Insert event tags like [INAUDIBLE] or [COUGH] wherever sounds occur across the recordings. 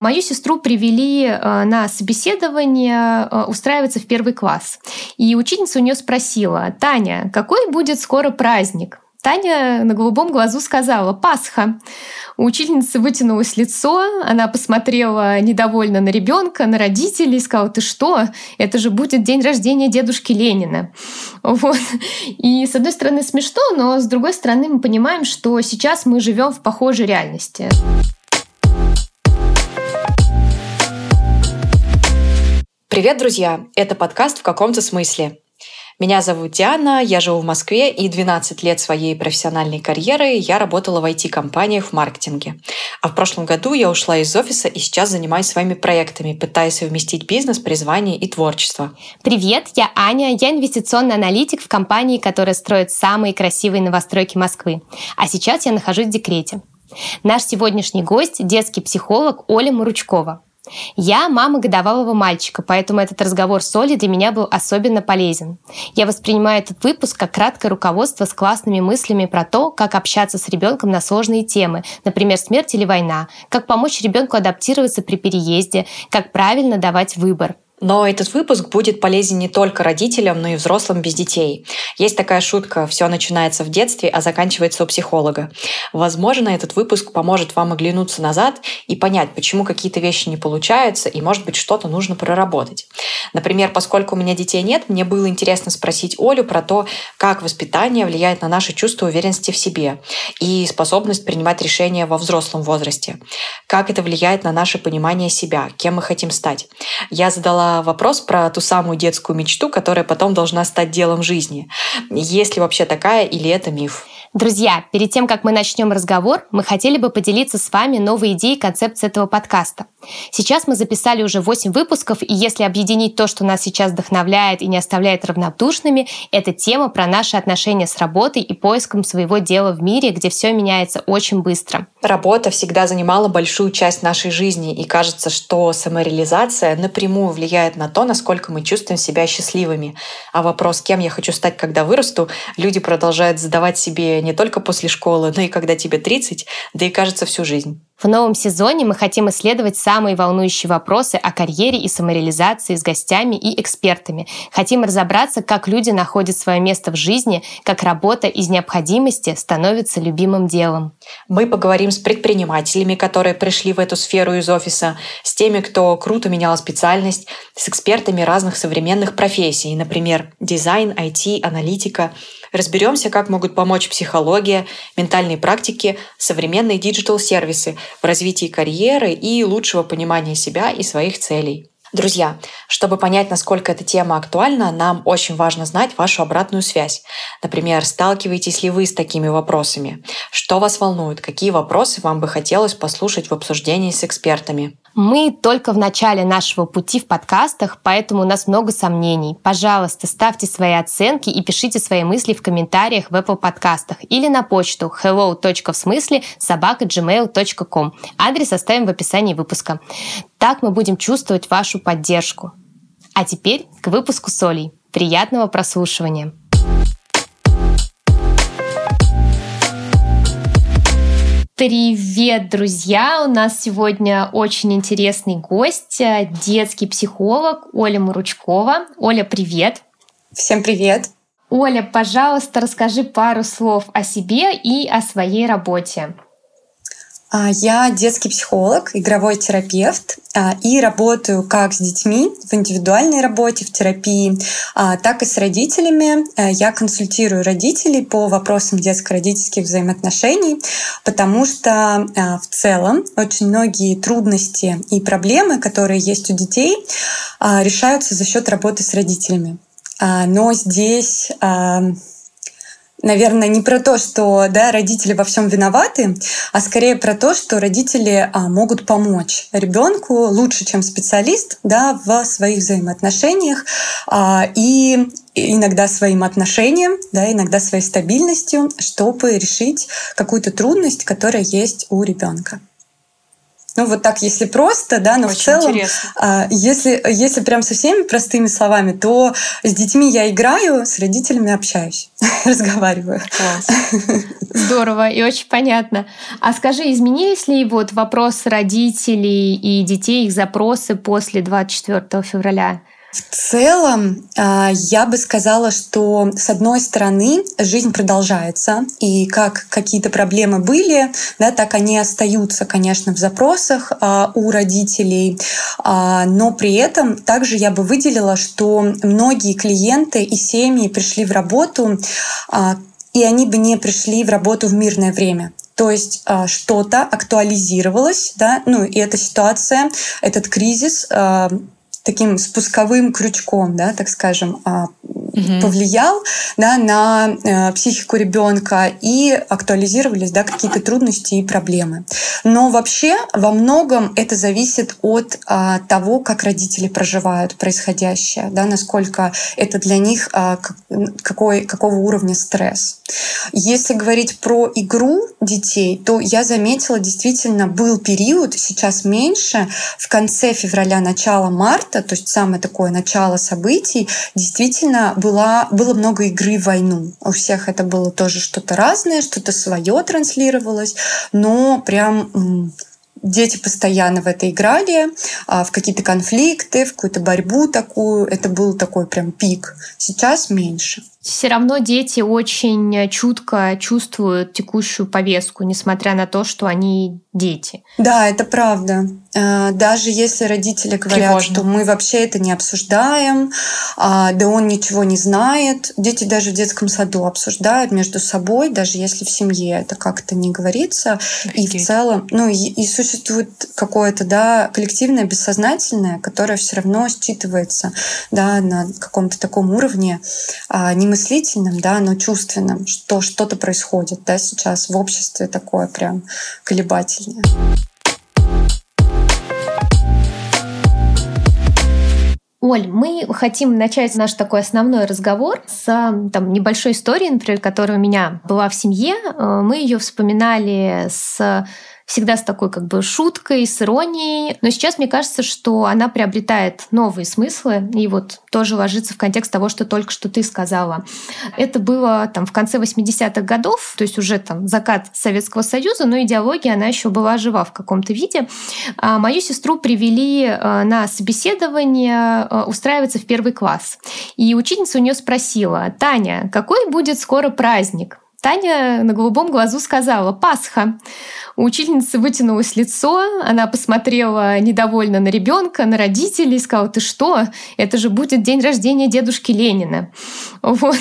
Мою сестру привели э, на собеседование э, устраиваться в первый класс. И учительница у нее спросила, Таня, какой будет скоро праздник? Таня на голубом глазу сказала «Пасха». У учительницы вытянулось лицо, она посмотрела недовольно на ребенка, на родителей и сказала «Ты что? Это же будет день рождения дедушки Ленина». Вот. И с одной стороны смешно, но с другой стороны мы понимаем, что сейчас мы живем в похожей реальности. Привет, друзья! Это подкаст «В каком-то смысле». Меня зовут Диана, я живу в Москве, и 12 лет своей профессиональной карьеры я работала в IT-компаниях в маркетинге. А в прошлом году я ушла из офиса и сейчас занимаюсь своими проектами, пытаясь совместить бизнес, призвание и творчество. Привет, я Аня, я инвестиционный аналитик в компании, которая строит самые красивые новостройки Москвы. А сейчас я нахожусь в декрете. Наш сегодняшний гость – детский психолог Оля Муручкова. Я мама годовалого мальчика, поэтому этот разговор с Олей для меня был особенно полезен. Я воспринимаю этот выпуск как краткое руководство с классными мыслями про то, как общаться с ребенком на сложные темы, например, смерть или война, как помочь ребенку адаптироваться при переезде, как правильно давать выбор. Но этот выпуск будет полезен не только родителям, но и взрослым без детей. Есть такая шутка «все начинается в детстве, а заканчивается у психолога». Возможно, этот выпуск поможет вам оглянуться назад и понять, почему какие-то вещи не получаются, и, может быть, что-то нужно проработать. Например, поскольку у меня детей нет, мне было интересно спросить Олю про то, как воспитание влияет на наше чувство уверенности в себе и способность принимать решения во взрослом возрасте. Как это влияет на наше понимание себя, кем мы хотим стать. Я задала вопрос про ту самую детскую мечту, которая потом должна стать делом жизни. Есть ли вообще такая или это миф? Друзья, перед тем, как мы начнем разговор, мы хотели бы поделиться с вами новой идеей концепции этого подкаста. Сейчас мы записали уже 8 выпусков, и если объединить то, что нас сейчас вдохновляет и не оставляет равнодушными, это тема про наши отношения с работой и поиском своего дела в мире, где все меняется очень быстро. Работа всегда занимала большую часть нашей жизни, и кажется, что самореализация напрямую влияет на то, насколько мы чувствуем себя счастливыми. А вопрос, кем я хочу стать, когда вырасту, люди продолжают задавать себе не только после школы, но и когда тебе 30, да и кажется всю жизнь. В новом сезоне мы хотим исследовать самые волнующие вопросы о карьере и самореализации с гостями и экспертами. Хотим разобраться, как люди находят свое место в жизни, как работа из необходимости становится любимым делом. Мы поговорим с предпринимателями, которые пришли в эту сферу из офиса, с теми, кто круто менял специальность, с экспертами разных современных профессий, например, дизайн, IT, аналитика. Разберемся, как могут помочь психология, ментальные практики, современные digital-сервисы в развитии карьеры и лучшего понимания себя и своих целей. Друзья, чтобы понять, насколько эта тема актуальна, нам очень важно знать вашу обратную связь. Например, сталкиваетесь ли вы с такими вопросами? Что вас волнует? Какие вопросы вам бы хотелось послушать в обсуждении с экспертами? Мы только в начале нашего пути в подкастах, поэтому у нас много сомнений. Пожалуйста, ставьте свои оценки и пишите свои мысли в комментариях в Apple подкастах или на почту hello.всмысле. Адрес оставим в описании выпуска. Так мы будем чувствовать вашу поддержку. А теперь к выпуску солей. Приятного прослушивания! Привет, друзья! У нас сегодня очень интересный гость, э, детский психолог Оля Муручкова. Оля, привет! Всем привет! Оля, пожалуйста, расскажи пару слов о себе и о своей работе. А, я детский психолог, игровой терапевт а, и работаю как с детьми в индивидуальной работе, в терапии, а, так и с родителями. Я консультирую родителей по вопросам детско-родительских взаимоотношений, потому что в целом очень многие трудности и проблемы, которые есть у детей, решаются за счет работы с родителями. Но здесь наверное, не про то, что да, родители во всем виноваты, а скорее про то, что родители а, могут помочь ребенку лучше, чем специалист, да, в своих взаимоотношениях а, и иногда своим отношением, да, иногда своей стабильностью, чтобы решить какую-то трудность, которая есть у ребенка. Ну, вот так, если просто, да, но Очень в целом, интересно. если, если прям со всеми простыми словами, то с детьми я играю, с родителями общаюсь, [LAUGHS] разговариваю. Класс. [LAUGHS] Здорово и очень понятно. А скажи, изменились ли вот вопрос родителей и детей, их запросы после 24 февраля? В целом, а, я бы сказала, что с одной стороны жизнь продолжается, и как какие-то проблемы были, да, так они остаются, конечно, в запросах а, у родителей, а, но при этом также я бы выделила, что многие клиенты и семьи пришли в работу, и они бы не пришли в работу в мирное время. То есть что-то актуализировалось, да, ну и эта ситуация, этот кризис таким спусковым крючком, да, так скажем, угу. повлиял да, на э, психику ребенка и актуализировались да, какие-то трудности и проблемы. Но вообще во многом это зависит от а, того, как родители проживают происходящее, да, насколько это для них а, какой, какого уровня стресс. Если говорить про игру детей, то я заметила, действительно был период, сейчас меньше, в конце февраля, начало марта, то есть самое такое начало событий, действительно была, было много игры в войну. У всех это было тоже что-то разное, что-то свое транслировалось, но прям дети постоянно в это играли, а, в какие-то конфликты, в какую-то борьбу такую. Это был такой прям пик. Сейчас меньше все равно дети очень чутко чувствуют текущую повестку, несмотря на то, что они дети. Да, это правда. Э, даже если родители говорят, Тревожно. что мы вообще это не обсуждаем, а, да он ничего не знает, дети даже в детском саду обсуждают между собой, даже если в семье это как-то не говорится. Офигеть. И в целом, ну и, и существует какое-то да, коллективное бессознательное, которое все равно считывается да, на каком-то таком уровне, а, не мыслительном, да, но чувственном, что что-то происходит да, сейчас в обществе такое прям колебательное. Оль, мы хотим начать наш такой основной разговор с там, небольшой историей, например, которая у меня была в семье. Э, мы ее вспоминали с всегда с такой как бы шуткой, с иронией. Но сейчас мне кажется, что она приобретает новые смыслы и вот тоже ложится в контекст того, что только что ты сказала. Это было там в конце 80-х годов, то есть уже там закат Советского Союза, но идеология, она еще была жива в каком-то виде. А мою сестру привели э, на собеседование э, устраиваться в первый класс. И учительница у нее спросила, Таня, какой будет скоро праздник? Таня на голубом глазу сказала «Пасха». У учительницы вытянулось лицо, она посмотрела недовольно на ребенка, на родителей и сказала, ты что, это же будет день рождения дедушки Ленина. Вот.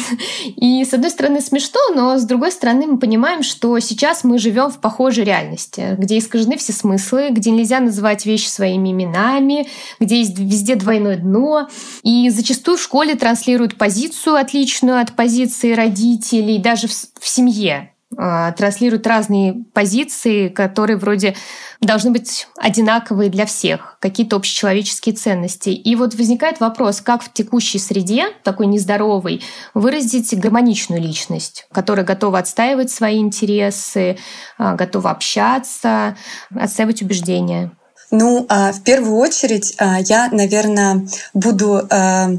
И с одной стороны смешно, но с другой стороны мы понимаем, что сейчас мы живем в похожей реальности, где искажены все смыслы, где нельзя называть вещи своими именами, где есть везде двойное дно. И зачастую в школе транслируют позицию отличную от позиции родителей, даже в, в семье. А, транслируют разные позиции, которые вроде должны быть одинаковые для всех, какие-то общечеловеческие ценности. И вот возникает вопрос, как в текущей среде, такой нездоровой, выразить гармоничную личность, которая готова отстаивать свои интересы, а, готова общаться, отстаивать убеждения. Ну, а, в первую очередь а, я, наверное, буду, а,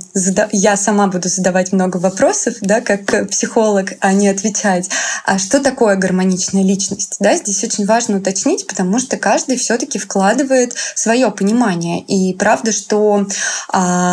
я сама буду задавать много вопросов, да, как психолог, а не отвечать. А что такое гармоничная личность? Да, здесь очень важно уточнить, потому что каждый все-таки вкладывает свое понимание. И правда, что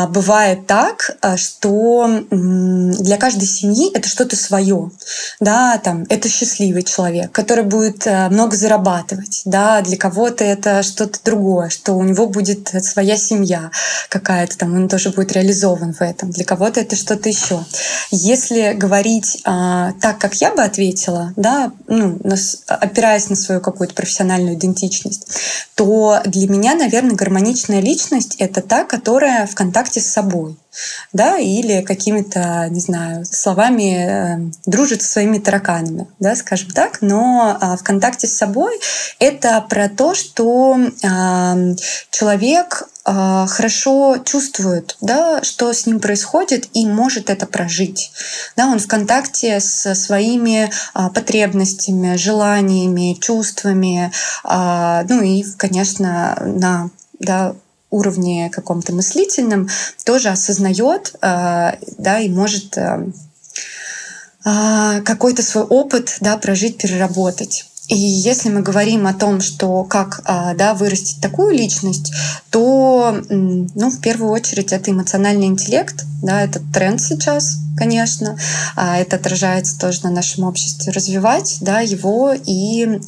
бывает так, что для каждой семьи это что-то свое. Да, там, это счастливый человек, который будет много зарабатывать. Да, для кого-то это что-то другое другое, что у него будет своя семья какая-то там, он тоже будет реализован в этом. Для кого-то это что-то еще. Если говорить а, так, как я бы ответила, да, ну, опираясь на свою какую-то профессиональную идентичность, то для меня, наверное, гармоничная личность — это та, которая в контакте с собой. Да, или какими-то, не знаю, словами э, дружит со своими тараканами, да, скажем так. Но э, в контакте с собой это про то, что э, человек а, хорошо чувствует, да, что с ним происходит и может это прожить. Да, он в контакте со своими а, потребностями, желаниями, чувствами, а, ну и, конечно, на да, уровне каком-то мыслительном тоже осознает да, и может какой-то свой опыт да, прожить, переработать. И если мы говорим о том, что как да, вырастить такую личность, то ну, в первую очередь это эмоциональный интеллект, да, это тренд сейчас, конечно, а, это отражается тоже на нашем обществе, развивать да, его и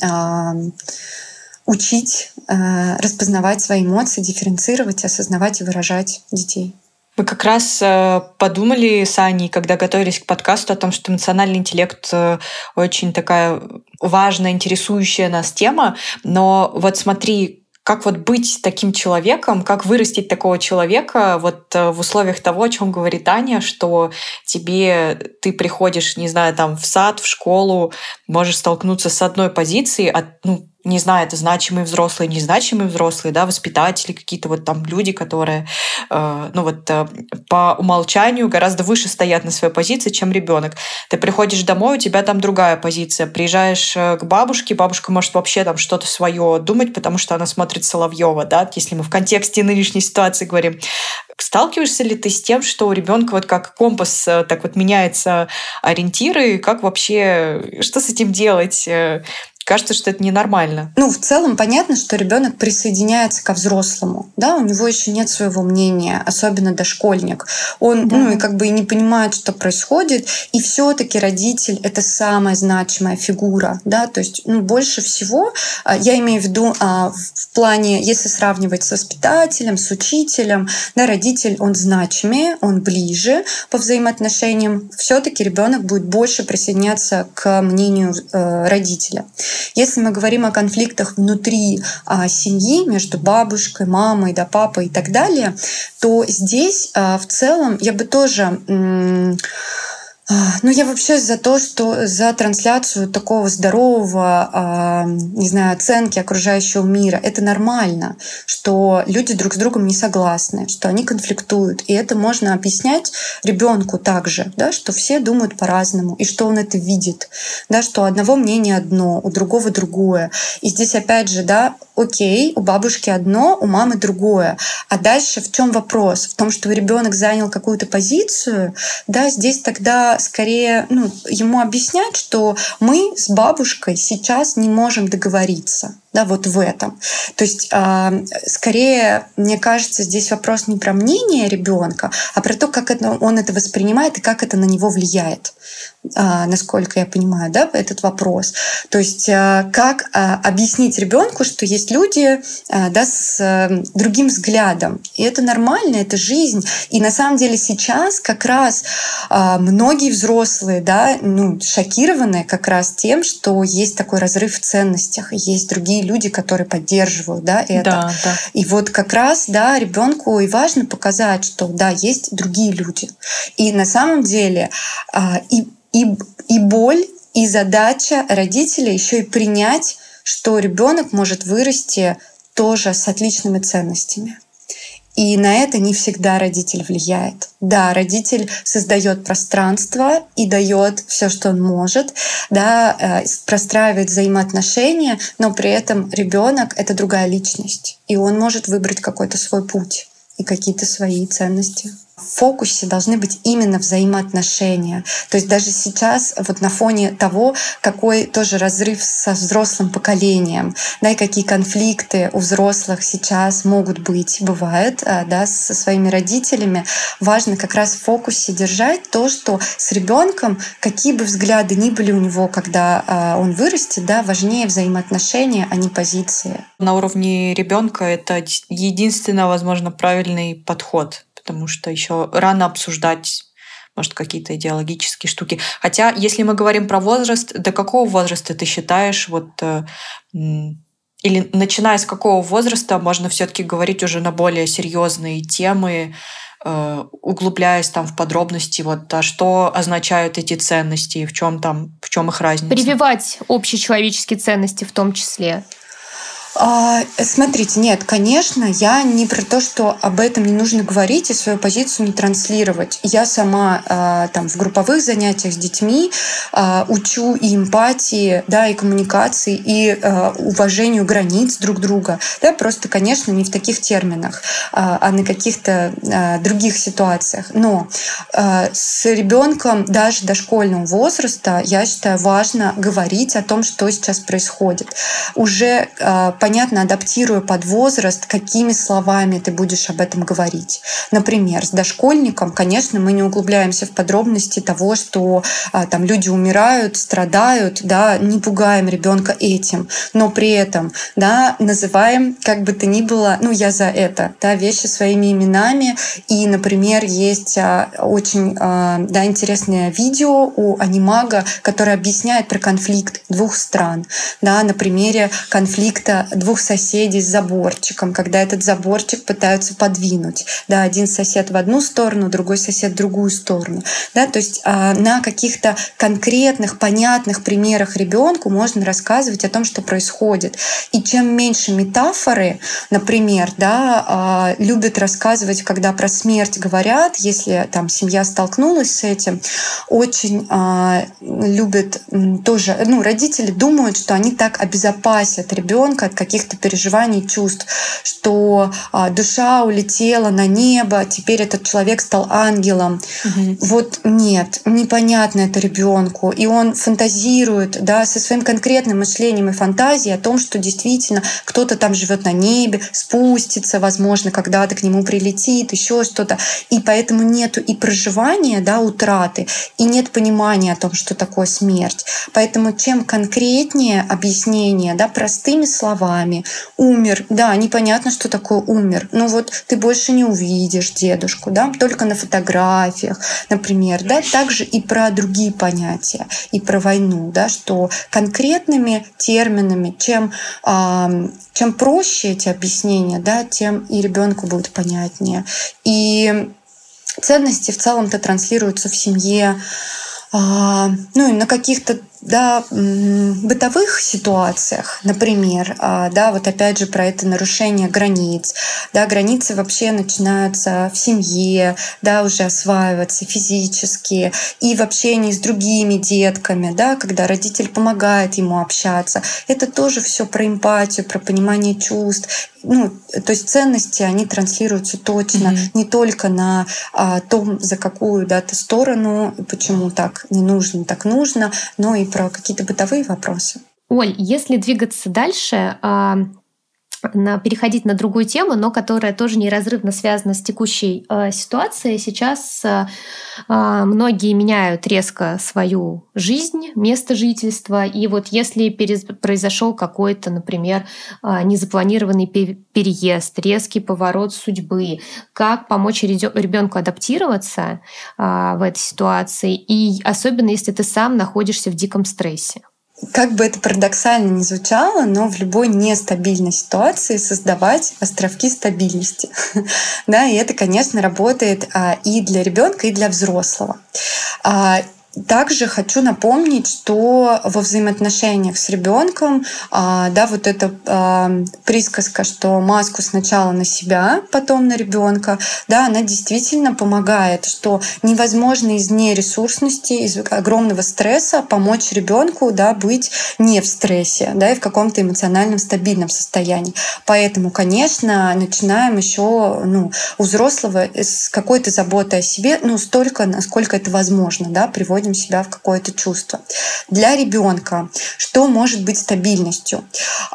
а, учить распознавать свои эмоции, дифференцировать, осознавать и выражать детей. Мы как раз э, подумали с Аней, когда готовились к подкасту, о том, что эмоциональный интеллект э, очень такая важная, интересующая нас тема. Но вот смотри, как вот быть таким человеком, как вырастить такого человека вот э, в условиях того, о чем говорит Аня, что тебе ты приходишь, не знаю, там в сад, в школу, можешь столкнуться с одной позицией, от, ну, не знаю, это значимые взрослые, незначимые взрослые, да, воспитатели, какие-то вот там люди, которые, э, ну вот э, по умолчанию гораздо выше стоят на своей позиции, чем ребенок. Ты приходишь домой, у тебя там другая позиция. Приезжаешь э, к бабушке, бабушка может вообще там что-то свое думать, потому что она смотрит Соловьева, да, если мы в контексте нынешней ситуации говорим. Сталкиваешься ли ты с тем, что у ребенка вот как компас э, так вот меняется ориентиры, как вообще, что с этим делать? Кажется, что это ненормально. Ну, в целом понятно, что ребенок присоединяется ко взрослому, да, у него еще нет своего мнения, особенно дошкольник. Он, да. ну, и как бы и не понимает, что происходит, и все-таки родитель это самая значимая фигура, да, то есть, ну, больше всего, а, я имею в виду а, в плане, если сравнивать с воспитателем, с учителем, да, родитель, он значимее, он ближе по взаимоотношениям, все-таки ребенок будет больше присоединяться к мнению э, родителя. Если мы говорим о конфликтах внутри а, семьи, между бабушкой, мамой, да, папой и так далее, то здесь а, в целом я бы тоже ну, я вообще за то, что за трансляцию такого здорового, а, не знаю, оценки окружающего мира. Это нормально, что люди друг с другом не согласны, что они конфликтуют. И это можно объяснять ребенку также, да, что все думают по-разному, и что он это видит, да, что у одного мнения одно, у другого другое. И здесь опять же, да, окей, у бабушки одно, у мамы другое. А дальше в чем вопрос? В том, что ребенок занял какую-то позицию, да, здесь тогда скорее ну, ему объяснять, что мы с бабушкой сейчас не можем договориться да, вот в этом. То есть, э, скорее, мне кажется, здесь вопрос не про мнение ребенка, а про то, как это, он это воспринимает и как это на него влияет, э, насколько я понимаю, да, этот вопрос. То есть, э, как объяснить ребенку, что есть люди да, с э, другим взглядом. И это нормально, это жизнь. И на самом деле сейчас как раз многие взрослые да, ну, шокированы как раз тем, что есть такой разрыв в ценностях, есть другие другие люди, которые поддерживают да, это. Да, да. И вот как раз да, ребенку и важно показать, что да, есть другие люди. И на самом деле а, и, и, и боль, и задача родителей еще и принять, что ребенок может вырасти тоже с отличными ценностями. И на это не всегда родитель влияет. Да, родитель создает пространство и дает все, что он может, да, э, простраивает взаимоотношения, но при этом ребенок это другая личность, и он может выбрать какой-то свой путь и какие-то свои ценности в фокусе должны быть именно взаимоотношения. То есть даже сейчас вот на фоне того, какой тоже разрыв со взрослым поколением, да, и какие конфликты у взрослых сейчас могут быть, бывают, а, да, со своими родителями, важно как раз в фокусе держать то, что с ребенком, какие бы взгляды ни были у него, когда а, он вырастет, да, важнее взаимоотношения, а не позиции. На уровне ребенка это единственно, возможно, правильный подход потому что еще рано обсуждать может, какие-то идеологические штуки. Хотя, если мы говорим про возраст, до какого возраста ты считаешь, вот, э, или начиная с какого возраста можно все-таки говорить уже на более серьезные темы, э, углубляясь там в подробности, вот, а что означают эти ценности, в чем там, в чем их разница? Прививать общечеловеческие ценности в том числе. А, смотрите, нет, конечно, я не про то, что об этом не нужно говорить и свою позицию не транслировать. Я сама а, там в групповых занятиях с детьми а, учу и эмпатии, да, и коммуникации, и уважению границ друг друга. Да, просто, конечно, не в таких терминах, а на каких-то других ситуациях. Но с ребенком даже дошкольного возраста, я считаю, важно говорить о том, что сейчас происходит. Уже понятно, адаптируя под возраст, какими словами ты будешь об этом говорить. Например, с дошкольником, конечно, мы не углубляемся в подробности того, что а, там люди умирают, страдают, да, не пугаем ребенка этим, но при этом, да, называем, как бы то ни было, ну, я за это, да, вещи своими именами. И, например, есть а, очень, а, да, интересное видео у анимага, которое объясняет про конфликт двух стран, да, на примере конфликта двух соседей с заборчиком, когда этот заборчик пытаются подвинуть. Да, один сосед в одну сторону, другой сосед в другую сторону. Да, то есть а, на каких-то конкретных, понятных примерах ребенку можно рассказывать о том, что происходит. И чем меньше метафоры, например, да, а, любят рассказывать, когда про смерть говорят, если там семья столкнулась с этим, очень а, любят тоже, ну, родители думают, что они так обезопасят ребенка от каких-то переживаний, чувств, что а, душа улетела на небо, теперь этот человек стал ангелом. Угу. Вот нет, непонятно это ребенку, и он фантазирует, да, со своим конкретным мышлением и фантазией о том, что действительно кто-то там живет на небе, спустится, возможно, когда-то к нему прилетит, еще что-то, и поэтому нету и проживания, да, утраты, и нет понимания о том, что такое смерть. Поэтому чем конкретнее объяснение, да, простыми словами словами. Умер, да, непонятно, что такое умер. Ну вот ты больше не увидишь дедушку, да, только на фотографиях, например, да, также и про другие понятия, и про войну, да, что конкретными терминами, чем, э, чем проще эти объяснения, да, тем и ребенку будет понятнее. И ценности в целом-то транслируются в семье, а, ну и на каких-то да, бытовых ситуациях, например, а, да, вот опять же про это нарушение границ, да, границы вообще начинаются в семье, да, уже осваиваться физически и в общении с другими детками, да, когда родитель помогает ему общаться. Это тоже все про эмпатию, про понимание чувств. Ну, то есть ценности, они транслируются точно mm-hmm. не только на а, том, за какую да, сторону, почему так не нужно, так нужно, но и про какие-то бытовые вопросы. Оль, если двигаться дальше, а, на, переходить на другую тему, но которая тоже неразрывно связана с текущей э, ситуацией. Сейчас э, многие меняют резко свою жизнь, место жительства. И вот если перез, произошел какой-то, например, э, незапланированный переезд, резкий поворот судьбы, как помочь ребенку адаптироваться э, в этой ситуации, и особенно если ты сам находишься в диком стрессе? Как бы это парадоксально ни звучало, но в любой нестабильной ситуации создавать островки стабильности. [LAUGHS] да, и это, конечно, работает а, и для ребенка, и для взрослого. Также хочу напомнить, что во взаимоотношениях с ребенком, а, да, вот эта а, присказка, что маску сначала на себя, потом на ребенка, да, она действительно помогает, что невозможно из нересурсности, из огромного стресса помочь ребенку, да, быть не в стрессе, да, и в каком-то эмоциональном стабильном состоянии. Поэтому, конечно, начинаем еще, ну, у взрослого с какой-то заботы о себе, ну, столько, насколько это возможно, да, приводим приводим себя в какое-то чувство. Для ребенка что может быть стабильностью?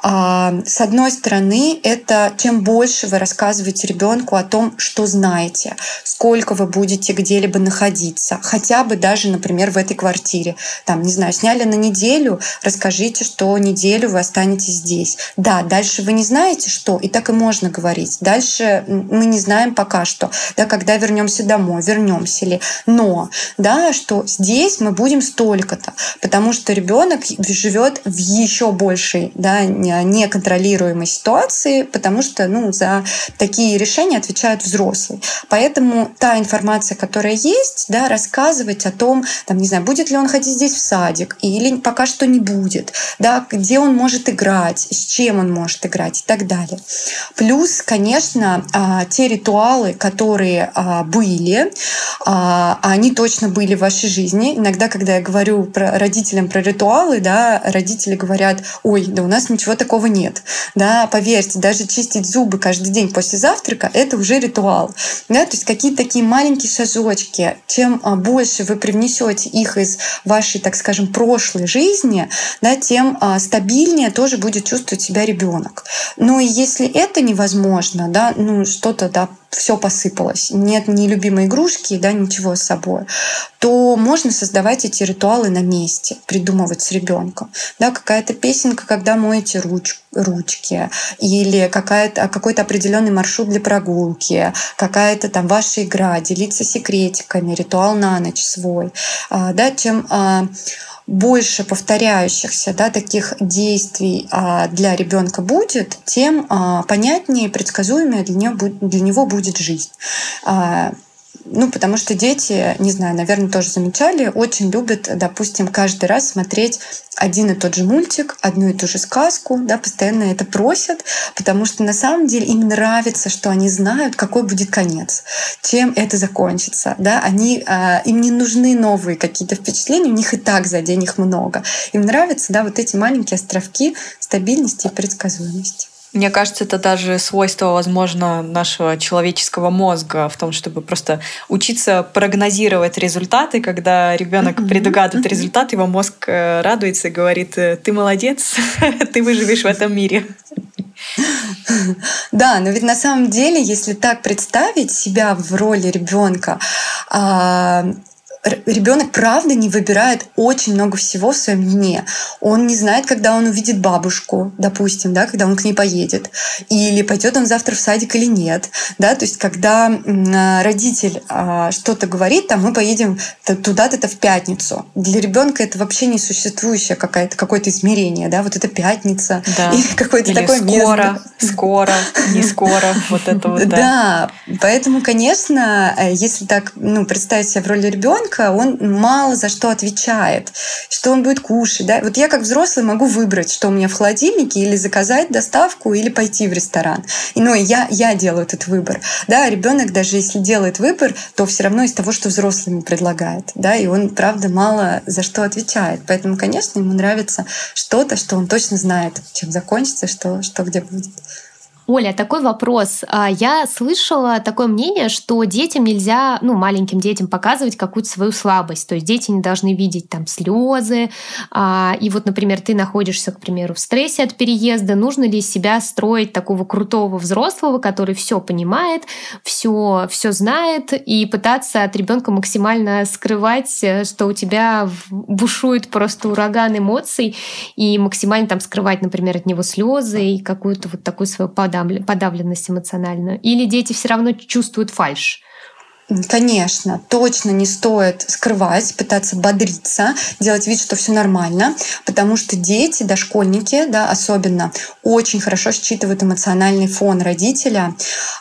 А, с одной стороны, это чем больше вы рассказываете ребенку о том, что знаете, сколько вы будете где-либо находиться, хотя бы даже, например, в этой квартире. Там, не знаю, сняли на неделю, расскажите, что неделю вы останетесь здесь. Да, дальше вы не знаете, что, и так и можно говорить. Дальше мы не знаем пока что, да, когда вернемся домой, вернемся ли. Но, да, что здесь здесь мы будем столько-то, потому что ребенок живет в еще большей, да, неконтролируемой ситуации, потому что, ну, за такие решения отвечают взрослые. Поэтому та информация, которая есть, да, рассказывать о том, там, не знаю, будет ли он ходить здесь в садик или пока что не будет, да, где он может играть, с чем он может играть и так далее. Плюс, конечно, а, те ритуалы, которые а, были, а, они точно были в вашей жизни. Иногда, когда я говорю про родителям про ритуалы, да, родители говорят, ой, да у нас ничего такого нет. Да, поверьте, даже чистить зубы каждый день после завтрака – это уже ритуал. Да, то есть какие-то такие маленькие шажочки. Чем больше вы привнесете их из вашей, так скажем, прошлой жизни, да, тем стабильнее тоже будет чувствовать себя ребенок. Ну и если это невозможно, да, ну что-то, да, все посыпалось, нет ни любимой игрушки, да, ничего с собой, то можно создавать эти ритуалы на месте, придумывать с ребенком. Да, какая-то песенка, когда моете руч, ручки, или какая-то, какой-то определенный маршрут для прогулки, какая-то там ваша игра, делиться секретиками, ритуал на ночь свой. А, да, чем а, больше повторяющихся да, таких действий а, для ребенка будет, тем а, понятнее и предсказуемее для него, для него будет жизнь. Ну, потому что дети, не знаю, наверное, тоже замечали, очень любят, допустим, каждый раз смотреть один и тот же мультик, одну и ту же сказку, да, постоянно это просят, потому что на самом деле им нравится, что они знают, какой будет конец, чем это закончится, да, они, э, им не нужны новые какие-то впечатления, у них и так за день их много. Им нравятся, да, вот эти маленькие островки стабильности и предсказуемости. Мне кажется, это даже свойство, возможно, нашего человеческого мозга в том, чтобы просто учиться прогнозировать результаты. Когда ребенок mm-hmm. предугадывает mm-hmm. результат, его мозг э, радуется и говорит: «Э, Ты молодец, [LAUGHS] ты выживешь в этом мире. Да, но ведь на самом деле, если так представить себя в роли ребенка, а, ребенок правда не выбирает очень много всего в своем дне. Он не знает, когда он увидит бабушку, допустим, да, когда он к ней поедет, или пойдет он завтра в садик или нет. Да? То есть, когда родитель а, что-то говорит, там мы поедем туда-то в пятницу. Для ребенка это вообще не существующее какое-то какое-то измерение, да, вот это пятница да. [LAUGHS] или какое-то или такое скоро, место. скоро, не скоро, [LAUGHS] вот это вот. Да. да, поэтому, конечно, э, если так, ну, представить себя в роли ребенка ребенка, он мало за что отвечает, что он будет кушать. Да? Вот я как взрослый могу выбрать, что у меня в холодильнике, или заказать доставку, или пойти в ресторан. И, ну, я, я делаю этот выбор. Да, ребенок даже если делает выбор, то все равно из того, что взрослыми предлагает. Да? И он, правда, мало за что отвечает. Поэтому, конечно, ему нравится что-то, что он точно знает, чем закончится, что, что где будет. Оля, такой вопрос. А, я слышала такое мнение, что детям нельзя, ну, маленьким детям показывать какую-то свою слабость. То есть дети не должны видеть там слезы. А, и вот, например, ты находишься, к примеру, в стрессе от переезда. Нужно ли себя строить такого крутого взрослого, который все понимает, все, все знает, и пытаться от ребенка максимально скрывать, э, что у тебя бушует просто ураган эмоций, и максимально там скрывать, например, от него слезы и какую-то вот такую свою подавленность эмоциональную? Или дети все равно чувствуют фальш? Конечно, точно не стоит скрывать, пытаться бодриться, делать вид, что все нормально, потому что дети, дошкольники, да, особенно, очень хорошо считывают эмоциональный фон родителя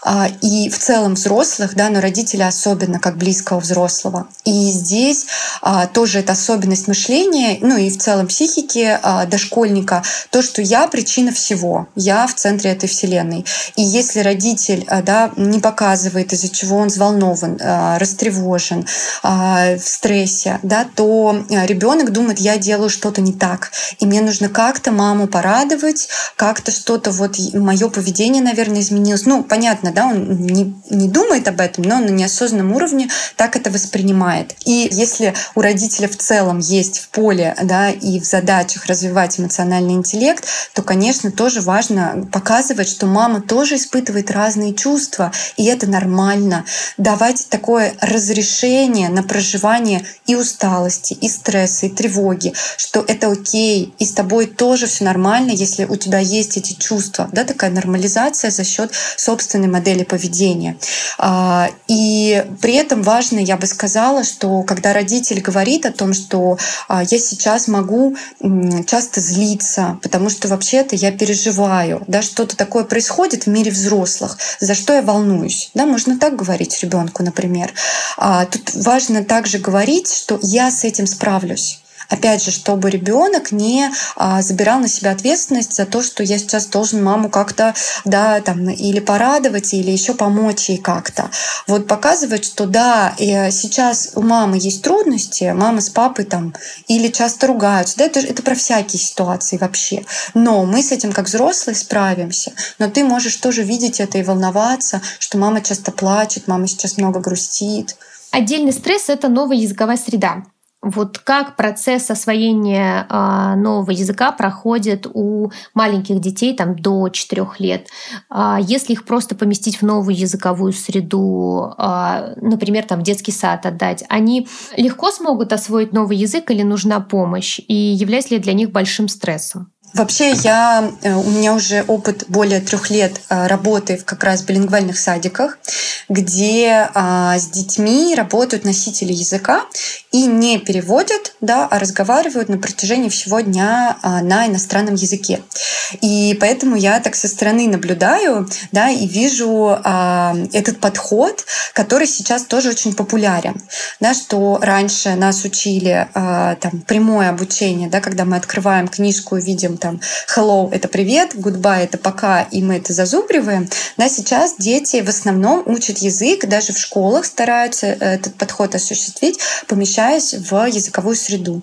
а, и в целом взрослых, да, но родителя особенно как близкого взрослого. И здесь а, тоже это особенность мышления, ну и в целом психики а, дошкольника, то, что я причина всего, я в центре этой вселенной. И если родитель да, не показывает, из-за чего он взволнован, растревожен, э, в стрессе, да, то э, ребенок думает, я делаю что-то не так, и мне нужно как-то маму порадовать, как-то что-то вот мое поведение, наверное, изменилось. Ну, понятно, да, он не, не думает об этом, но на неосознанном уровне так это воспринимает. И если у родителя в целом есть в поле, да, и в задачах развивать эмоциональный интеллект, то, конечно, тоже важно показывать, что мама тоже испытывает разные чувства, и это нормально. Давать дать такое разрешение на проживание и усталости, и стресса, и тревоги, что это окей, и с тобой тоже все нормально, если у тебя есть эти чувства, да, такая нормализация за счет собственной модели поведения. А, и при этом важно, я бы сказала, что когда родитель говорит о том, что а, я сейчас могу часто злиться, потому что вообще-то я переживаю, да, что-то такое происходит в мире взрослых, за что я волнуюсь, да, можно так говорить ребенку, например. А, тут важно также говорить, что я с этим справлюсь. Опять же, чтобы ребенок не а, забирал на себя ответственность за то, что я сейчас должен маму как-то, да, там, или порадовать, или еще помочь ей как-то. Вот показывать, что да, сейчас у мамы есть трудности, мама с папой там или часто ругаются, да, это, это про всякие ситуации вообще. Но мы с этим как взрослые справимся. Но ты можешь тоже видеть это и волноваться, что мама часто плачет, мама сейчас много грустит. Отдельный стресс — это новая языковая среда. Вот как процесс освоения э, нового языка проходит у маленьких детей там, до 4 лет. Э, если их просто поместить в новую языковую среду, э, например, там, детский сад отдать, они легко смогут освоить новый язык или нужна помощь? И является ли для них большим стрессом? Вообще, я, э, у меня уже опыт более трех лет э, работы в как раз билингвальных садиках, где а, с детьми работают носители языка и не переводят, да, а разговаривают на протяжении всего дня а, на иностранном языке. И поэтому я так со стороны наблюдаю да, и вижу а, этот подход, который сейчас тоже очень популярен. Да, что раньше нас учили там, прямое обучение, да, когда мы открываем книжку и видим там hello — это привет, goodbye — это пока, и мы это зазубриваем. Да, сейчас дети в основном учат язык, даже в школах стараются э, этот подход осуществить, помещаясь в языковую среду.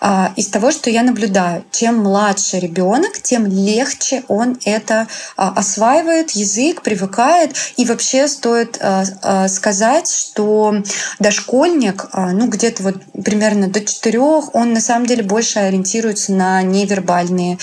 А, из того, что я наблюдаю, чем младше ребенок, тем легче он это а, осваивает, язык привыкает. И вообще стоит а, сказать, что дошкольник, ну где-то вот примерно до четырех, он на самом деле больше ориентируется на невербальные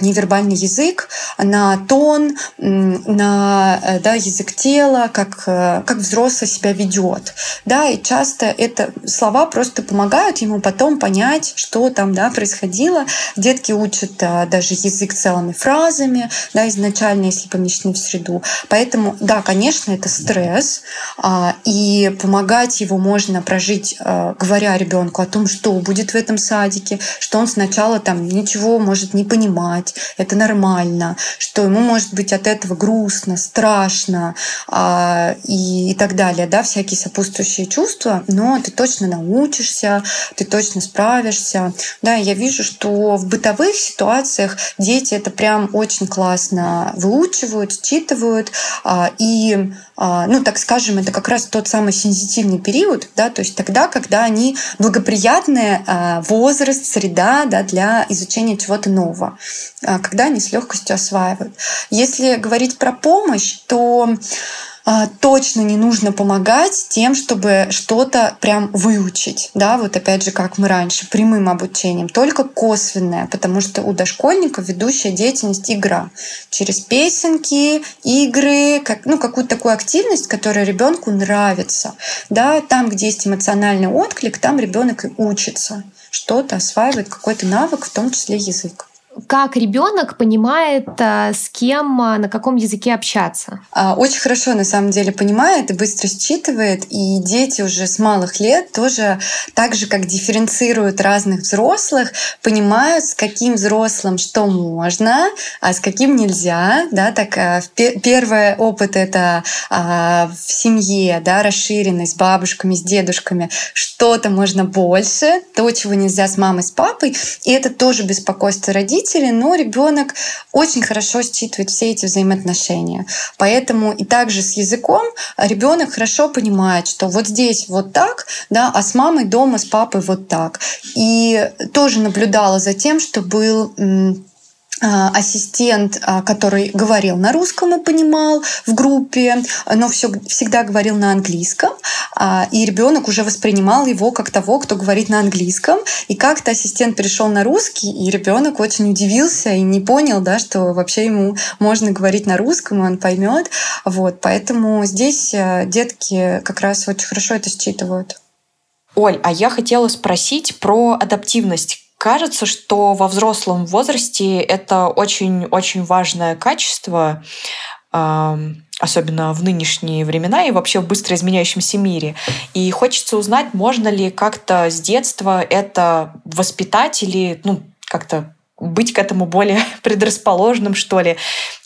невербальный язык, на тон, на э, да, язык тела, как, э, как взрослый себя ведет. Да, и часто это слова просто помогают ему потом понять, что там да, происходило. Детки учат да, даже язык целыми фразами, да, изначально, если помещены в среду. Поэтому, да, конечно, это стресс, а, и помогать его можно прожить, э, говоря ребенку о том, что будет в этом садике, что он сначала там ничего может не понимать, понимать, это нормально, что ему может быть от этого грустно, страшно а, и, и так далее, да, всякие сопутствующие чувства, но ты точно научишься, ты точно справишься. Да, я вижу, что в бытовых ситуациях дети это прям очень классно выучивают, считывают, а, и ну, так скажем, это как раз тот самый сенситивный период, да, то есть тогда, когда они благоприятный а, возраст, среда да, для изучения чего-то нового, а, когда они с легкостью осваивают. Если говорить про помощь, то а, точно не нужно помогать тем, чтобы что-то прям выучить. Да, вот опять же, как мы раньше, прямым обучением, только косвенное, потому что у дошкольников ведущая деятельность игра. Через песенки, игры, как, ну, какую-то такую активность, которая ребенку нравится. Да, там, где есть эмоциональный отклик, там ребенок и учится что-то, осваивает какой-то навык, в том числе язык как ребенок понимает, э, с кем, э, на каком языке общаться? А, очень хорошо, на самом деле, понимает и быстро считывает. И дети уже с малых лет тоже, так же, как дифференцируют разных взрослых, понимают, с каким взрослым что можно, а с каким нельзя. Да, так, э, первый опыт — это а, в семье, да, расширенный, с бабушками, с дедушками. Что-то можно больше, то, чего нельзя с мамой, с папой. И это тоже беспокойство родителей, родители, но ребенок очень хорошо считывает все эти взаимоотношения. Поэтому и также с языком ребенок хорошо понимает, что вот здесь вот так, да, а с мамой дома, с папой вот так. И тоже наблюдала за тем, что был ассистент, а, который говорил на русском и понимал в группе, но все, всегда говорил на английском. А, и ребенок уже воспринимал его как того, кто говорит на английском. И как-то ассистент перешел на русский, и ребенок очень удивился и не понял, да, что вообще ему можно говорить на русском, и он поймет. Вот, поэтому здесь детки как раз очень хорошо это считывают. Оль, а я хотела спросить про адаптивность Кажется, что во взрослом возрасте это очень-очень важное качество, особенно в нынешние времена и вообще в быстро изменяющемся мире. И хочется узнать, можно ли как-то с детства это воспитать или ну, как-то быть к этому более [LAUGHS] предрасположенным, что ли.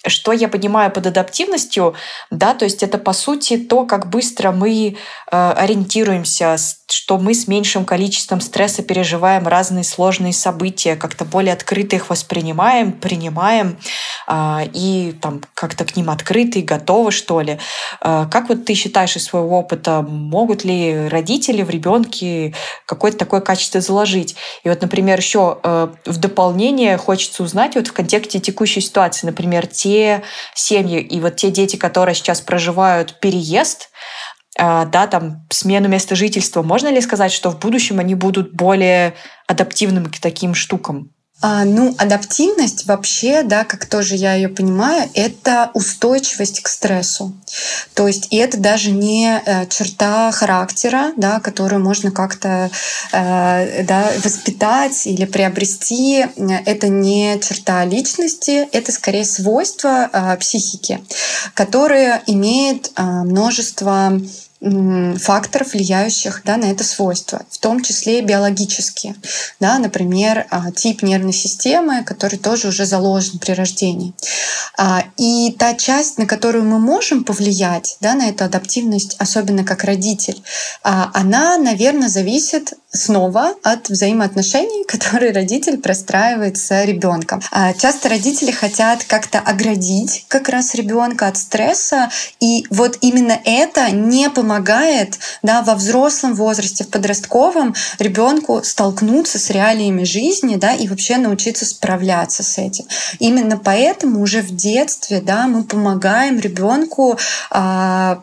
Что я понимаю под адаптивностью, да, то есть это по сути то, как быстро мы э, ориентируемся, что мы с меньшим количеством стресса переживаем разные сложные события, как-то более открыто их воспринимаем, принимаем э, и там как-то к ним открыты готовы, что ли. Э, как вот ты считаешь из своего опыта, могут ли родители в ребенке какое-то такое качество заложить? И вот, например, еще э, в дополнение хочется узнать вот в контексте текущей ситуации, например, те те семьи и вот те дети, которые сейчас проживают переезд, а, да, там смену места жительства, можно ли сказать, что в будущем они будут более адаптивными к таким штукам? А, ну, адаптивность вообще, да, как тоже я ее понимаю, это устойчивость к стрессу. То есть, и это даже не э, черта характера, да, которую можно как-то э, да, воспитать или приобрести. Это не черта личности, это скорее свойство э, психики, которое имеет э, множество факторов, влияющих да, на это свойство, в том числе биологические. Да, например, а, тип нервной системы, который тоже уже заложен при рождении. А, и та часть, на которую мы можем повлиять, да, на эту адаптивность, особенно как родитель, а, она, наверное, зависит снова от взаимоотношений, [LAUGHS] которые родитель простраивает с ребенком. Часто родители хотят как-то оградить как раз ребенка от стресса, и вот именно это не помогает помогает да, во взрослом возрасте, в подростковом ребенку столкнуться с реалиями жизни да, и вообще научиться справляться с этим. Именно поэтому уже в детстве да, мы помогаем ребенку а,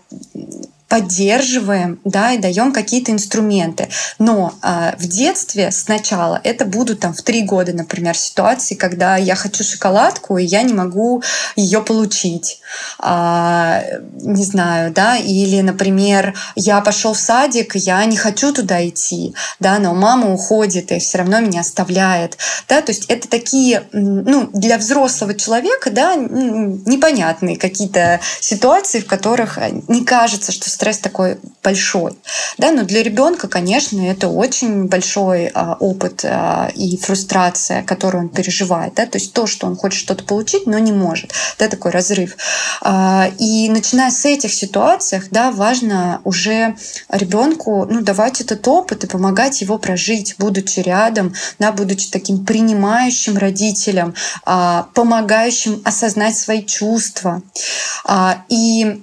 поддерживаем, да, и даем какие-то инструменты. Но э, в детстве сначала это будут там в три года, например, ситуации, когда я хочу шоколадку и я не могу ее получить, а, не знаю, да, или, например, я пошел в садик, я не хочу туда идти, да, но мама уходит и все равно меня оставляет, да, то есть это такие, ну, для взрослого человека, да, непонятные какие-то ситуации, в которых не кажется, что стресс такой большой. Да, но для ребенка, конечно, это очень большой а, опыт а, и фрустрация, которую он переживает. Да, то есть то, что он хочет что-то получить, но не может. Да, такой разрыв. А, и начиная с этих ситуаций, да, важно уже ребенку ну, давать этот опыт и помогать его прожить, будучи рядом, да, будучи таким принимающим родителем, а, помогающим осознать свои чувства. А, и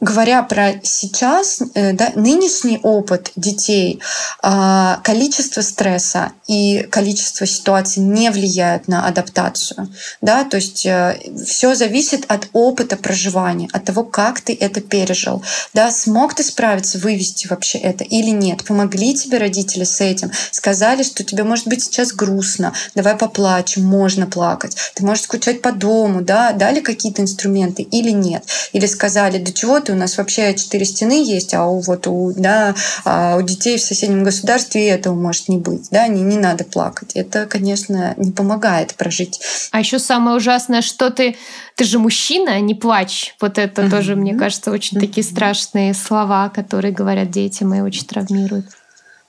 говоря про сейчас, э, да, нынешний опыт детей, а, количество стресса и количество ситуаций не влияют на адаптацию. Да? То есть э, все зависит от опыта проживания, от того, как ты это пережил. Да? Смог ты справиться, вывести вообще это или нет? Помогли тебе родители с этим? Сказали, что тебе может быть сейчас грустно, давай поплачем, можно плакать. Ты можешь скучать по дому, да? дали какие-то инструменты или нет? Или сказали, до чего у нас вообще четыре стены есть, а у, вот у, да, а у детей в соседнем государстве этого может не быть. Да? Не, не надо плакать. Это, конечно, не помогает прожить. А еще самое ужасное, что ты ты же мужчина, не плачь. Вот это mm-hmm. тоже, мне кажется, очень mm-hmm. такие страшные слова, которые говорят детям и очень травмируют.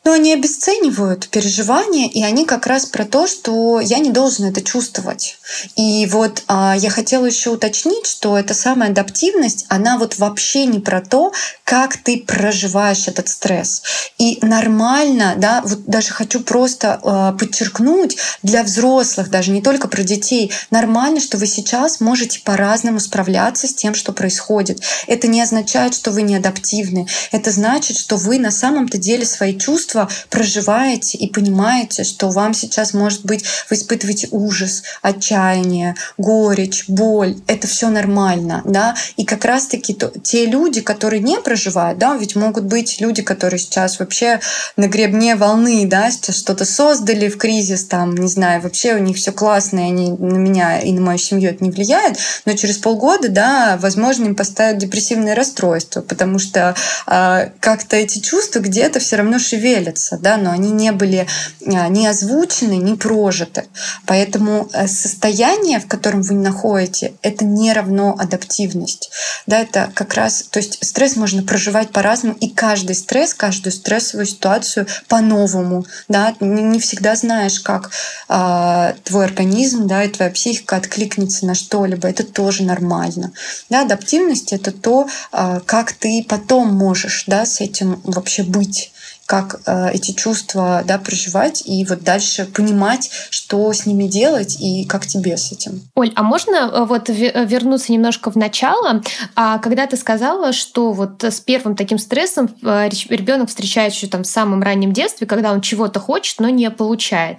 Но они обесценивают переживания, и они как раз про то, что я не должен это чувствовать. И вот а, я хотела еще уточнить, что эта самая адаптивность, она вот вообще не про то, как ты проживаешь этот стресс. И нормально, да, вот даже хочу просто а, подчеркнуть для взрослых, даже не только про детей, нормально, что вы сейчас можете по-разному справляться с тем, что происходит. Это не означает, что вы не адаптивны. Это значит, что вы на самом-то деле свои чувства чувства проживаете и понимаете, что вам сейчас, может быть, вы испытываете ужас, отчаяние, горечь, боль. Это все нормально, да. И как раз-таки то, те люди, которые не проживают, да, ведь могут быть люди, которые сейчас вообще на гребне волны, да, сейчас что-то создали в кризис, там, не знаю, вообще у них все классно, и они на меня и на мою семью это не влияет, но через полгода, да, возможно, им поставят депрессивное расстройство, потому что э, как-то эти чувства где-то все равно шевелятся, да, но они не были э, не озвучены, не прожиты. Поэтому э, состояние, в котором вы находите, это не равно адаптивность. Да, это как раз, то есть стресс можно проживать по-разному, и каждый стресс, каждую стрессовую ситуацию по-новому. Да, не всегда знаешь, как э, твой организм, да, и твоя психика откликнется на что-либо. Это тоже нормально. Да, адаптивность это то, э, как ты потом можешь, да, с этим вообще быть как э, эти чувства да, проживать и вот дальше понимать, что с ними делать и как тебе с этим. Оль, а можно э, вот э, вернуться немножко в начало? А когда ты сказала, что вот с первым таким стрессом э, ребенок встречает еще там в самом раннем детстве, когда он чего-то хочет, но не получает.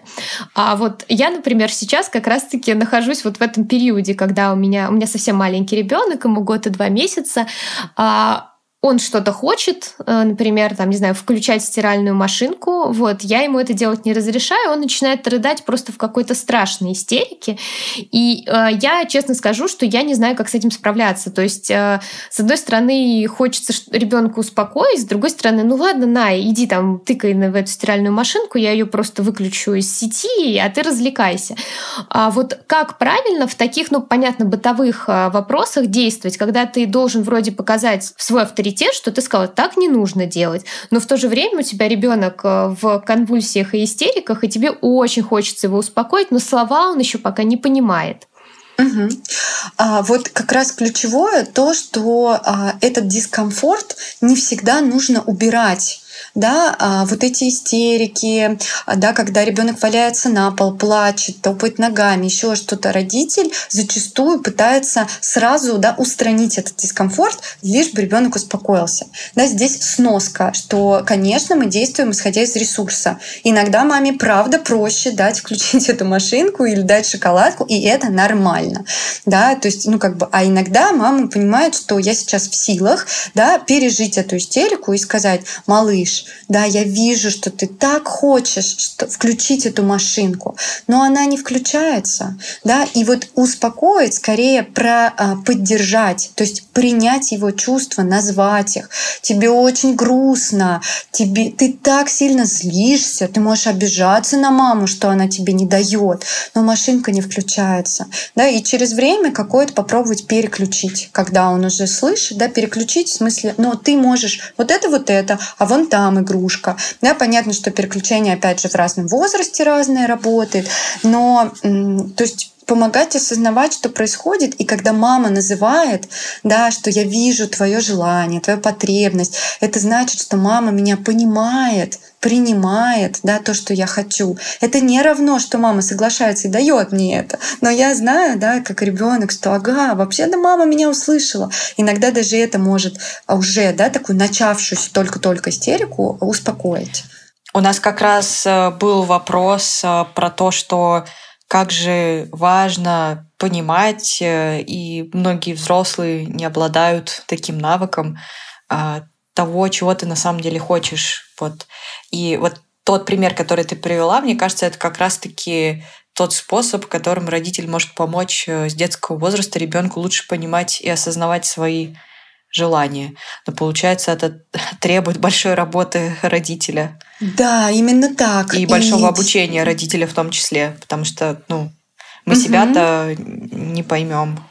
А вот я, например, сейчас как раз-таки нахожусь вот в этом периоде, когда у меня, у меня совсем маленький ребенок, ему год и два месяца, а он что-то хочет, э, например, там, не знаю, включать стиральную машинку, вот, я ему это делать не разрешаю, он начинает рыдать просто в какой-то страшной истерике, и э, я честно скажу, что я не знаю, как с этим справляться, то есть, э, с одной стороны, хочется ребенка успокоить, с другой стороны, ну ладно, на, иди там, тыкай в эту стиральную машинку, я ее просто выключу из сети, а ты развлекайся. А вот как правильно в таких, ну, понятно, бытовых э, вопросах действовать, когда ты должен вроде показать свой авторитет, авторитет, что ты сказала, так не нужно делать. Но в то же время у тебя ребенок э, в конвульсиях и истериках, и тебе очень хочется его успокоить, но слова он еще пока не понимает. Угу. А, вот как раз ключевое то, что а, этот дискомфорт не всегда нужно убирать да, а, вот эти истерики, а, да, когда ребенок валяется на пол, плачет, топает ногами, еще что-то, родитель зачастую пытается сразу да, устранить этот дискомфорт, лишь бы ребенок успокоился. Да, здесь сноска, что, конечно, мы действуем исходя из ресурса. Иногда маме правда проще дать включить эту машинку или дать шоколадку, и это нормально. Да, то есть, ну, как бы, а иногда мама понимает, что я сейчас в силах да, пережить эту истерику и сказать, малыш, да, я вижу, что ты так хочешь что, включить эту машинку, но она не включается, да, и вот успокоить, скорее про а, поддержать, то есть принять его чувства, назвать их. Тебе очень грустно, тебе, ты так сильно злишься, ты можешь обижаться на маму, что она тебе не дает, но машинка не включается, да, и через время какое-то попробовать переключить, когда он уже слышит, да, переключить в смысле, но ты можешь вот это, вот это, а вон там там игрушка. Да, понятно, что переключение, опять же, в разном возрасте разное работает, но то есть помогать осознавать, что происходит, и когда мама называет, да, что я вижу твое желание, твою потребность, это значит, что мама меня понимает, принимает да, то, что я хочу. Это не равно, что мама соглашается и дает мне это. Но я знаю, да, как ребенок, что ага, вообще-то мама меня услышала. Иногда даже это может уже да, такую начавшуюся только-только истерику успокоить. У нас как раз э, был вопрос э, про то, что как же важно понимать, э, и многие взрослые не обладают таким навыком а, того, чего ты на самом деле хочешь. Вот. И вот тот пример, который ты привела, мне кажется, это как раз-таки тот способ, которым родитель может помочь э, с детского возраста ребенку лучше понимать и осознавать свои желание. Но получается, это [LAUGHS] требует большой работы родителя. Да, именно так. И, и... большого обучения родителя в том числе, потому что, ну, мы угу. себя-то не поймем.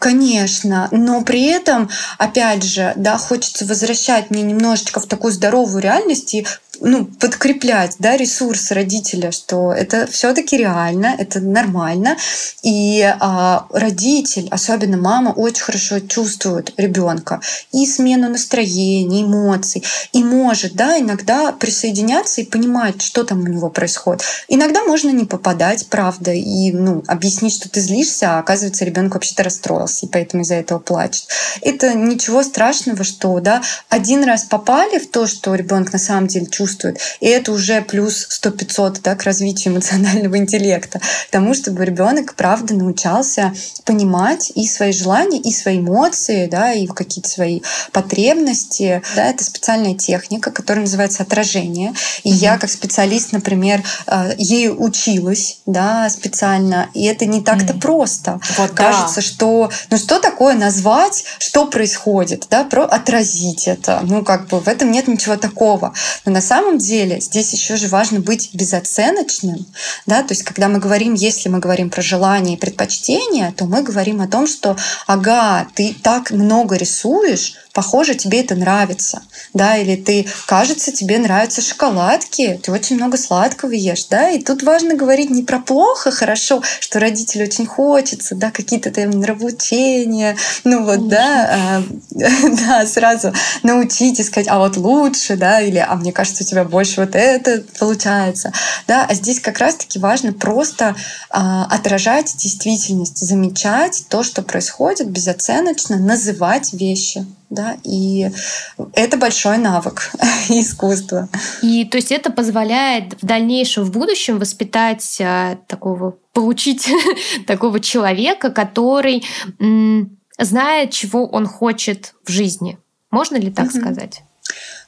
Конечно, но при этом, опять же, да, хочется возвращать мне немножечко в такую здоровую реальность и ну, подкреплять да, ресурс родителя, что это все-таки реально, это нормально. И а, родитель, особенно мама, очень хорошо чувствует ребенка и смену настроения, эмоций, и может да, иногда присоединяться и понимать, что там у него происходит. Иногда можно не попадать, правда, и ну, объяснить, что ты злишься, а оказывается, ребенок вообще-то расстроился, и поэтому из-за этого плачет. Это ничего страшного, что да, один раз попали в то, что ребенок на самом деле чувствует, чувствует. И это уже плюс 100-500 да, к развитию эмоционального интеллекта, к тому, чтобы ребенок правда научался понимать и свои желания, и свои эмоции, да, и какие-то свои потребности. Да, это специальная техника, которая называется отражение. И mm-hmm. я как специалист, например, э, ей училась да, специально, и это не так-то mm-hmm. просто. Вот, Кажется, да. что ну что такое назвать, что происходит, да, про отразить это. Ну, как бы в этом нет ничего такого. Но на самом деле здесь еще же важно быть безоценочным, да, то есть когда мы говорим, если мы говорим про желания и предпочтения, то мы говорим о том, что, ага, ты так много рисуешь, похоже, тебе это нравится, да, или ты, кажется, тебе нравятся шоколадки, ты очень много сладкого ешь, да, и тут важно говорить не про плохо, хорошо, что родителю очень хочется, да, какие-то там нравоучения, ну вот, да, э, [LAUGHS] да, сразу научить и сказать, а вот лучше, да, или, а мне кажется, у тебя больше вот это получается, да, а здесь как раз-таки важно просто э, отражать действительность, замечать то, что происходит безоценочно, называть вещи да, и это большой навык [LAUGHS] искусства. И то есть это позволяет в дальнейшем, в будущем воспитать а, такого, получить [LAUGHS] такого человека, который м, знает, чего он хочет в жизни. Можно ли так угу. сказать?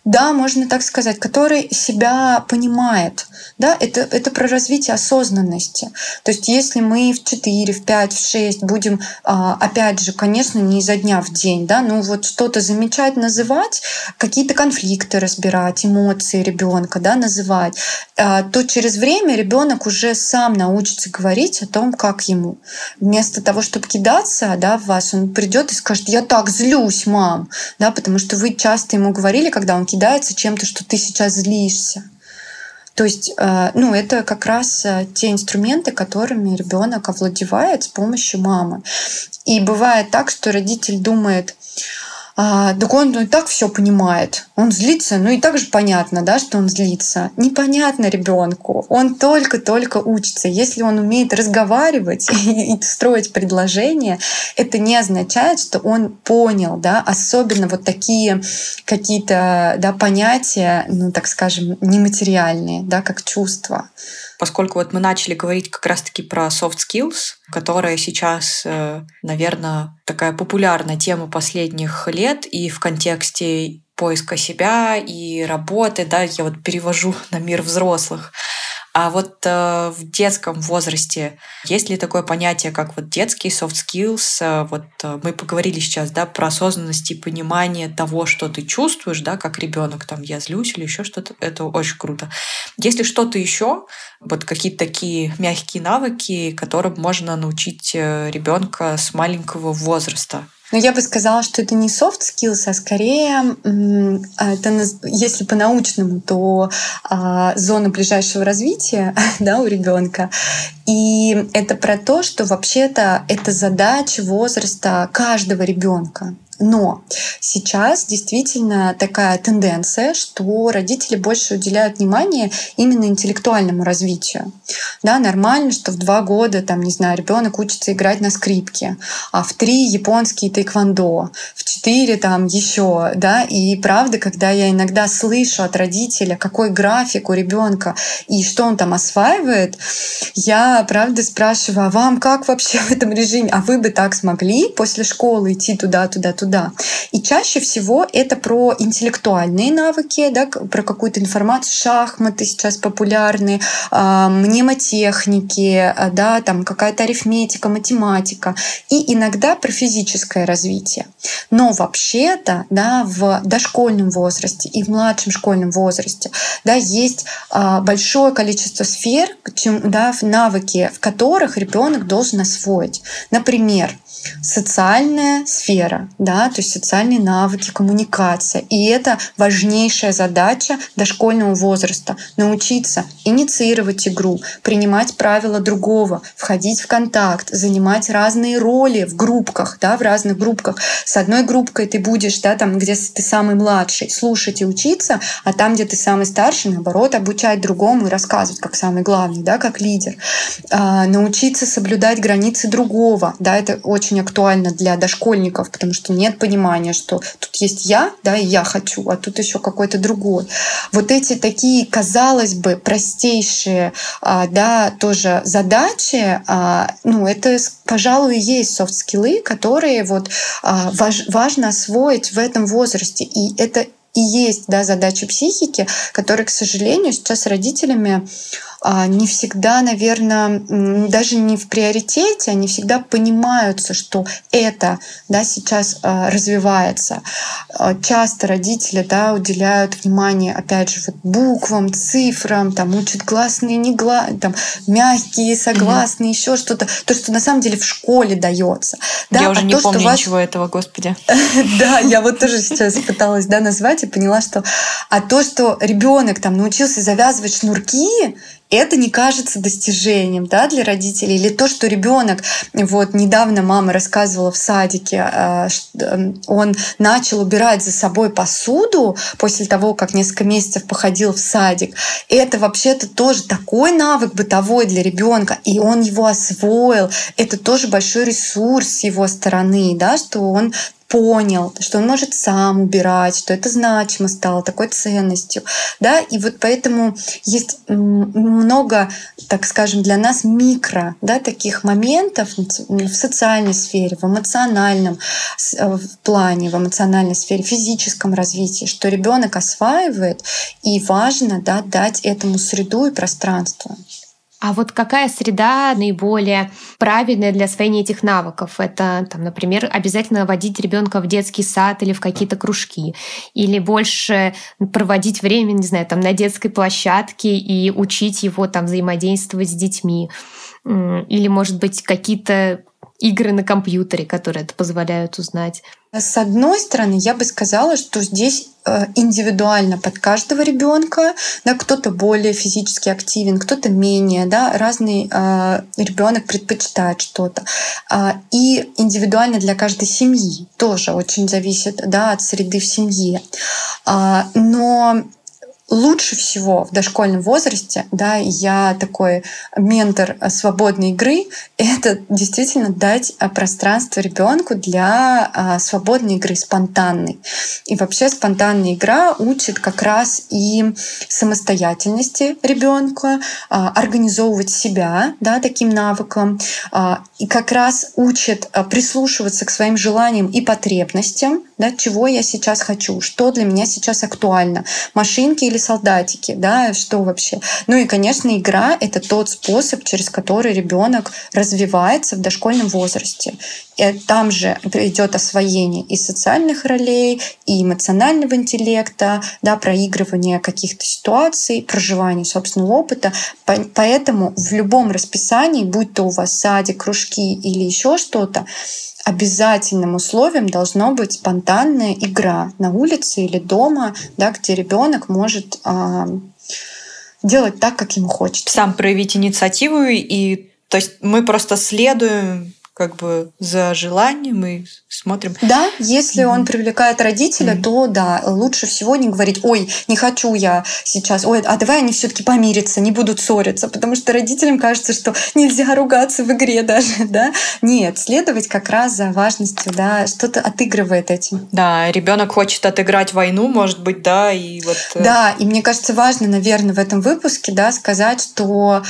Да, можно так сказать, который себя понимает. Да, это, это про развитие осознанности. То есть если мы в 4, в 5, в 6 будем, а, опять же, конечно, не изо дня в день, да, ну вот что-то замечать, называть, какие-то конфликты разбирать, эмоции ребенка, да, называть, а, то через время ребенок уже сам научится говорить о том, как ему. Вместо того, чтобы кидаться да, в вас, он придет и скажет, я так злюсь, мам, да, потому что вы часто ему говорили, когда он кидается чем-то, что ты сейчас злишься. То есть, э, ну, это как раз э, те инструменты, которыми ребенок овладевает с помощью мамы. И бывает так, что родитель думает, а, так он ну, и так все понимает. Он злится, ну и так же понятно, да, что он злится. Непонятно ребенку. Он только-только учится. Если он умеет разговаривать [LAUGHS] и, и строить предложения, это не означает, что он понял, да, особенно вот такие какие-то да, понятия, ну так скажем, нематериальные, да, как чувства поскольку вот мы начали говорить как раз-таки про soft skills, которая сейчас, э, наверное, такая популярная тема последних лет и в контексте поиска себя и работы, да, я вот перевожу [LAUGHS] на мир взрослых. А вот э, в детском возрасте есть ли такое понятие, как вот детский soft skills? Э, вот э, мы поговорили сейчас, да, про осознанность и понимание того, что ты чувствуешь, да, как ребенок, там, я злюсь или еще что-то. Это очень круто. Есть ли что-то еще, вот какие-то такие мягкие навыки, которым можно научить э, ребенка с маленького возраста? Но я бы сказала, что это не soft skills, а скорее, а, это, если по-научному, то а, зона ближайшего развития [LAUGHS] да, у ребенка. И это про то, что вообще-то это задача возраста каждого ребенка. Но сейчас действительно такая тенденция, что родители больше уделяют внимание именно интеллектуальному развитию. Да, нормально, что в два года, там, не знаю, ребенок учится играть на скрипке, а в три японский тайквандо, в четыре там еще, да, и правда, когда я иногда слышу от родителя, какой график у ребенка и что он там осваивает, я правда спрашиваю, а вам как вообще в этом режиме? А вы бы так смогли после школы идти туда, туда, туда? Да. И чаще всего это про интеллектуальные навыки, да, про какую-то информацию, шахматы сейчас популярны, э, мнемотехники, да, там какая-то арифметика, математика, и иногда про физическое развитие. Но вообще-то, да, в дошкольном возрасте и в младшем школьном возрасте, да, есть э, большое количество сфер, да, навыки, в которых ребенок должен освоить. Например, социальная сфера, да, то есть социальные навыки, коммуникация. И это важнейшая задача дошкольного возраста — научиться инициировать игру, принимать правила другого, входить в контакт, занимать разные роли в группках, да, в разных группках. С одной группкой ты будешь, да, там, где ты самый младший, слушать и учиться, а там, где ты самый старший, наоборот, обучать другому и рассказывать, как самый главный, да, как лидер. А, научиться соблюдать границы другого, да, это очень очень актуально для дошкольников, потому что нет понимания, что тут есть я, да, и я хочу, а тут еще какой-то другой. Вот эти такие, казалось бы, простейшие, а, да, тоже задачи, а, ну, это, пожалуй, есть софт-скиллы, которые вот а, важно освоить в этом возрасте. И это и есть да, задачи психики, которые, к сожалению, сейчас родителями не всегда, наверное, даже не в приоритете, они всегда понимаются, что это да, сейчас а, развивается. А, часто родители да, уделяют внимание, опять же, вот буквам, цифрам, там, учат гласные, не гла... там, мягкие, согласные, mm еще что-то. То, что на самом деле в школе дается. Да? Я уже а не то, помню вас... ничего этого, господи. [LAUGHS] Да, я вот тоже сейчас пыталась назвать и поняла, что... А то, что ребенок там научился завязывать шнурки, это не кажется достижением да, для родителей. Или то, что ребенок, вот недавно мама рассказывала в садике, э, эм, он начал убирать за собой посуду после того, как несколько месяцев походил в садик. Это вообще-то тоже такой навык бытовой для ребенка, и он его освоил. Это тоже большой ресурс с его стороны, да, что он понял, что он может сам убирать, что это значимо стало такой ценностью. Да? И вот поэтому есть много, так скажем, для нас микро да, таких моментов в социальной сфере, в эмоциональном э, плане, в эмоциональной сфере, в физическом развитии, что ребенок осваивает, и важно да, дать этому среду и пространство. А вот какая среда наиболее правильная для освоения этих навыков? Это, там, например, обязательно водить ребенка в детский сад или в какие-то кружки, или больше проводить время, не знаю, там на детской площадке и учить его там взаимодействовать с детьми, или, может быть, какие-то игры на компьютере, которые это позволяют узнать. С одной стороны, я бы сказала, что здесь э, индивидуально под каждого ребенка, да, кто-то более физически активен, кто-то менее, да, разный э, ребенок предпочитает что-то. Э, и индивидуально для каждой семьи тоже очень зависит да, от среды в семье. Э, но лучше всего в дошкольном возрасте, да, я такой ментор свободной игры, [LAUGHS] это действительно дать а, пространство ребенку для а, свободной игры, спонтанной. И вообще спонтанная игра учит как раз и самостоятельности ребенка, а, организовывать себя, да, таким навыком, и как раз учит прислушиваться к своим желаниям и потребностям, да, чего я сейчас хочу, что для меня сейчас актуально, машинки или солдатики, да, что вообще. Ну и, конечно, игра — это тот способ, через который ребенок развивается в дошкольном возрасте. И там же идет освоение и социальных ролей, и эмоционального интеллекта, да, проигрывание каких-то ситуаций, проживание собственного опыта. Поэтому в любом расписании, будь то у вас садик, кружки или еще что-то, обязательным условием должно быть спонтанная игра на улице или дома, да, где ребенок может э, делать так, как ему хочется. Сам проявить инициативу и то есть мы просто следуем как бы за желанием и смотрим. Да, если mm-hmm. он привлекает родителя, mm-hmm. то да, лучше всего не говорить, ой, не хочу я сейчас, ой, а давай они все-таки помирятся, не будут ссориться, потому что родителям кажется, что нельзя ругаться в игре даже, [LAUGHS] да. Нет, следовать как раз за важностью, да, что-то отыгрывает этим. Да, ребенок хочет отыграть войну, может быть, да, и вот. Э, да, и мне кажется важно, наверное, в этом выпуске, да, сказать, что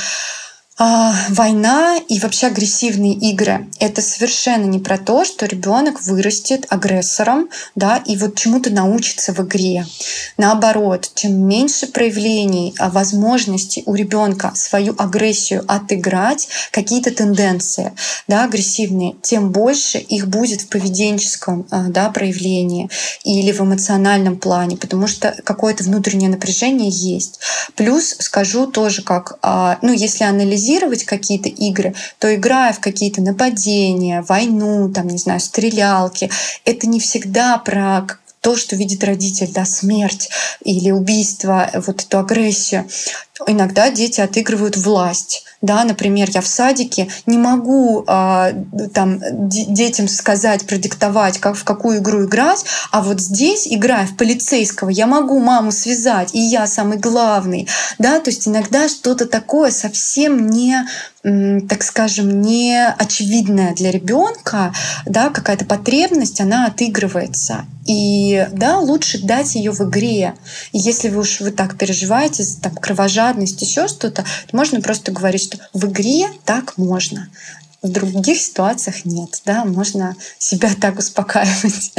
война и вообще агрессивные игры — это совершенно не про то, что ребенок вырастет агрессором, да, и вот чему-то научится в игре. Наоборот, чем меньше проявлений, а, возможностей у ребенка свою агрессию отыграть, какие-то тенденции, да, агрессивные, тем больше их будет в поведенческом, а, да, проявлении или в эмоциональном плане, потому что какое-то внутреннее напряжение есть. Плюс скажу тоже, как, ну, если анализировать анализировать какие-то игры, то играя в какие-то нападения, войну, там, не знаю, стрелялки, это не всегда про то, что видит родитель, да, смерть или убийство, вот эту агрессию. Иногда дети отыгрывают власть. Да, например, я в садике не могу э, там детям сказать, продиктовать, как в какую игру играть, а вот здесь, играя в полицейского, я могу маму связать, и я самый главный. Да, то есть иногда что-то такое совсем не так скажем, не очевидная для ребенка, да, какая-то потребность, она отыгрывается. И да, лучше дать ее в игре. Если вы уж вы так переживаете, там, кровожадность, еще что-то, то можно просто говорить, что в игре так можно. В других ситуациях нет, да, можно себя [LAUGHS] так успокаивать.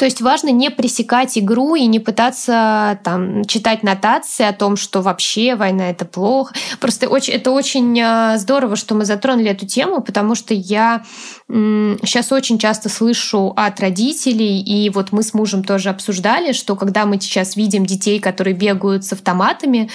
То есть важно не пресекать игру и не пытаться там читать нотации о том, что вообще война это плохо. Просто очень, это очень э, здорово, что мы затронули эту тему, потому что я сейчас очень часто слышу от родителей, и вот мы с мужем тоже обсуждали, что когда мы сейчас видим детей, которые бегают с автоматами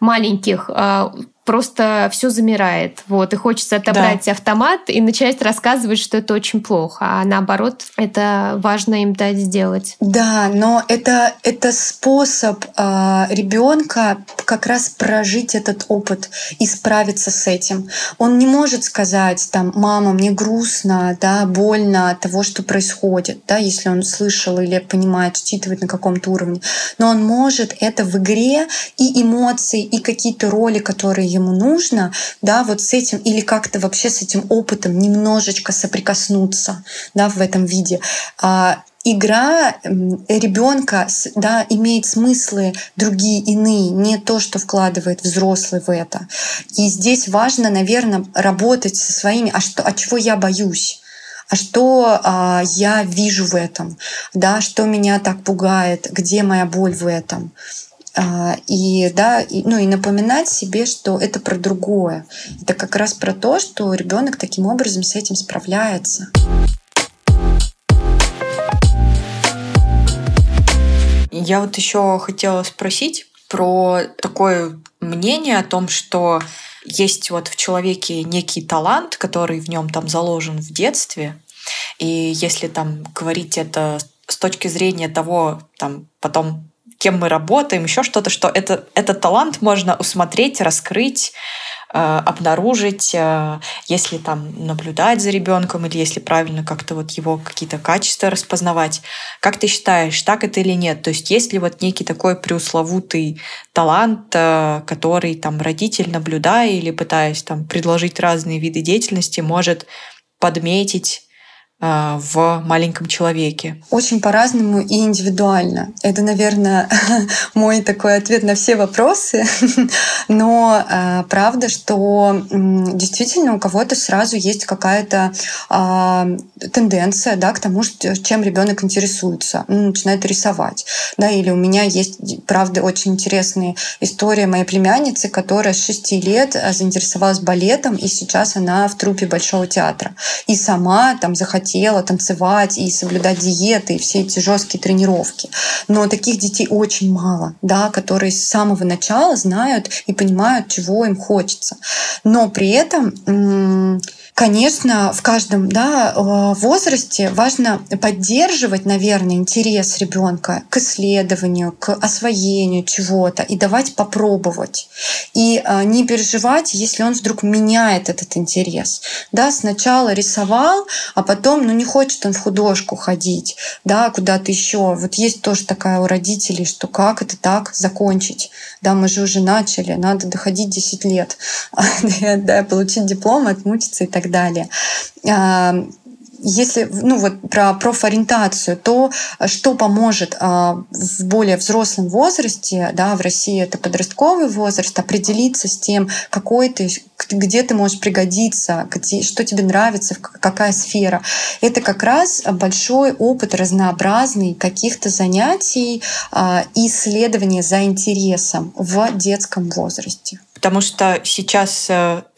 маленьких, э, просто все замирает. Вот, и хочется отобрать да. автомат и начать рассказывать, что это очень плохо. А наоборот, это важно им дать сделать. Да, но это, это способ э, ребенка как раз прожить этот опыт и справиться с этим. Он не может сказать, там, мама, мне грустно, да, больно от того, что происходит, да, если он слышал или понимает, считывает на каком-то уровне. Но он может это в игре и эмоции, и какие-то роли, которые ему нужно, да, вот с этим или как-то вообще с этим опытом немножечко соприкоснуться, да, в этом виде. Игра ребенка да, имеет смыслы другие, иные, не то, что вкладывает взрослый в это. И здесь важно, наверное, работать со своими, а что, а чего я боюсь? а что а, я вижу в этом, да, что меня так пугает, где моя боль в этом. А, и, да, и, ну, и напоминать себе, что это про другое. Это как раз про то, что ребенок таким образом с этим справляется. Я вот еще хотела спросить про такое мнение о том, что есть вот в человеке некий талант, который в нем там заложен в детстве. И если там говорить это с точки зрения того, там потом кем мы работаем, еще что-то, что это, этот талант можно усмотреть, раскрыть, обнаружить, э, если там наблюдать за ребенком или если правильно как-то вот его какие-то качества распознавать. Как ты считаешь, так это или нет? То есть есть ли вот некий такой преусловутый талант, э, который там родитель, наблюдая или пытаясь там предложить разные виды деятельности, может подметить в маленьком человеке? Очень по-разному и индивидуально. Это, наверное, [LAUGHS] мой такой ответ на все вопросы. [LAUGHS] Но э, правда, что э, действительно у кого-то сразу есть какая-то э, тенденция да, к тому, чем ребенок интересуется. Он начинает рисовать. Да, или у меня есть, правда, очень интересная история моей племянницы, которая с 6 лет заинтересовалась балетом, и сейчас она в трупе Большого театра. И сама там захотела хотела танцевать и соблюдать диеты и все эти жесткие тренировки. Но таких детей очень мало, да, которые с самого начала знают и понимают, чего им хочется. Но при этом Конечно, в каждом да, э, возрасте важно поддерживать, наверное, интерес ребенка к исследованию, к освоению чего-то и давать попробовать. И э, не переживать, если он вдруг меняет этот интерес. Да, сначала рисовал, а потом ну, не хочет он в художку ходить, да, куда-то еще. Вот есть тоже такая у родителей, что как это так закончить? Да, мы же уже начали, надо доходить 10 лет, [LAUGHS] да, получить диплом, отмучиться и так далее если ну вот про профориентацию, то что поможет а, в более взрослом возрасте, да, в России это подростковый возраст, определиться с тем, какой ты, где ты можешь пригодиться, где, что тебе нравится, какая сфера. Это как раз большой опыт разнообразный каких-то занятий а, и исследования за интересом в детском возрасте. Потому что сейчас э, Э,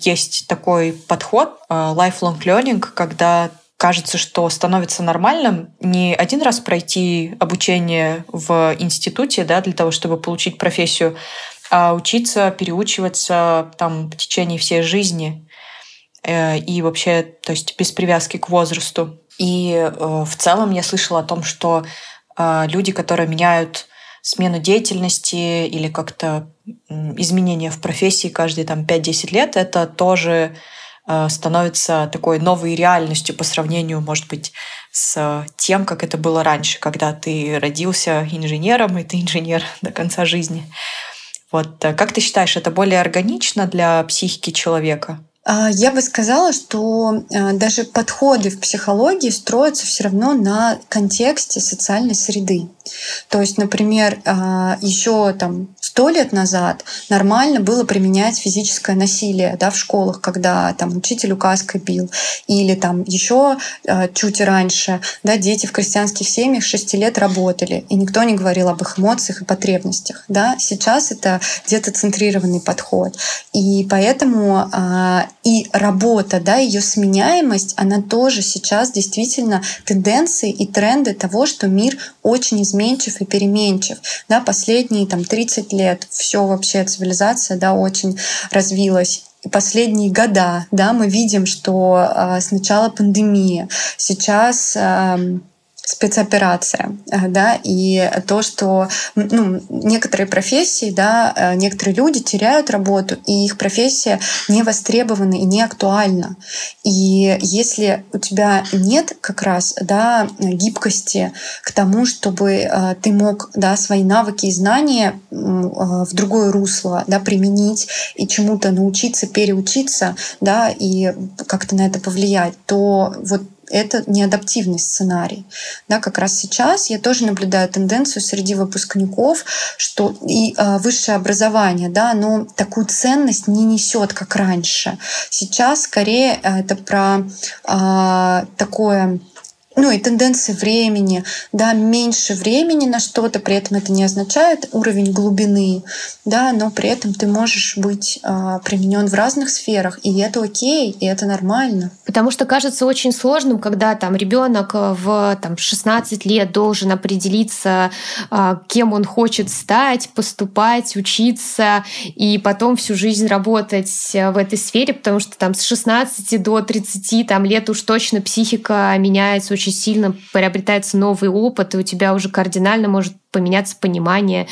есть такой подход э, lifelong learning, когда кажется, что становится нормальным не один раз пройти обучение в институте да, для того, чтобы получить профессию, а учиться, переучиваться там в течение всей жизни э, и вообще, то есть без привязки к возрасту. И в целом я слышала о том, что люди, которые меняют смену деятельности или как-то изменения в профессии каждые там 5-10 лет, это тоже э, становится такой новой реальностью по сравнению, может быть, с тем, как это было раньше, когда ты родился инженером, и ты инженер [LAUGHS] до конца жизни. Вот э, как ты считаешь, это более органично для психики человека? А, я бы сказала, что а, даже подходы в психологии строятся все равно на контексте социальной среды. То есть, например, а, еще там сто лет назад нормально было применять физическое насилие да, в школах, когда там учитель указкой бил, или там еще чуть раньше да, дети в крестьянских семьях 6 лет работали, и никто не говорил об их эмоциях и потребностях. Да? Сейчас это детоцентрированный подход. И поэтому и работа, да, ее сменяемость, она тоже сейчас действительно тенденции и тренды того, что мир очень изменчив и переменчив. Да, последние там 30 лет все вообще цивилизация да, очень развилась последние года, да, мы видим, что э, сначала пандемия, сейчас э, спецоперация, э, да, и то, что ну, некоторые профессии, да, э, некоторые люди теряют работу, и их профессия не востребована и не актуальна. И если у тебя нет как раз да, гибкости к тому, чтобы э, ты мог да, свои навыки и знания в другое русло да, применить и чему-то научиться, переучиться, да, и как-то на это повлиять, то вот это неадаптивный сценарий. Да, как раз сейчас я тоже наблюдаю тенденцию среди выпускников, что и э, высшее образование, да, оно такую ценность не несет, как раньше. Сейчас скорее это про э, такое ну и тенденции времени, да, меньше времени на что-то, при этом это не означает уровень глубины, да, но при этом ты можешь быть а, применен в разных сферах, и это окей, и это нормально. Потому что кажется очень сложным, когда там ребенок в там, 16 лет должен определиться, а, кем он хочет стать, поступать, учиться, и потом всю жизнь работать в этой сфере, потому что там с 16 до 30 там, лет уж точно психика меняется очень сильно приобретается новый опыт, и у тебя уже кардинально может поменяться понимание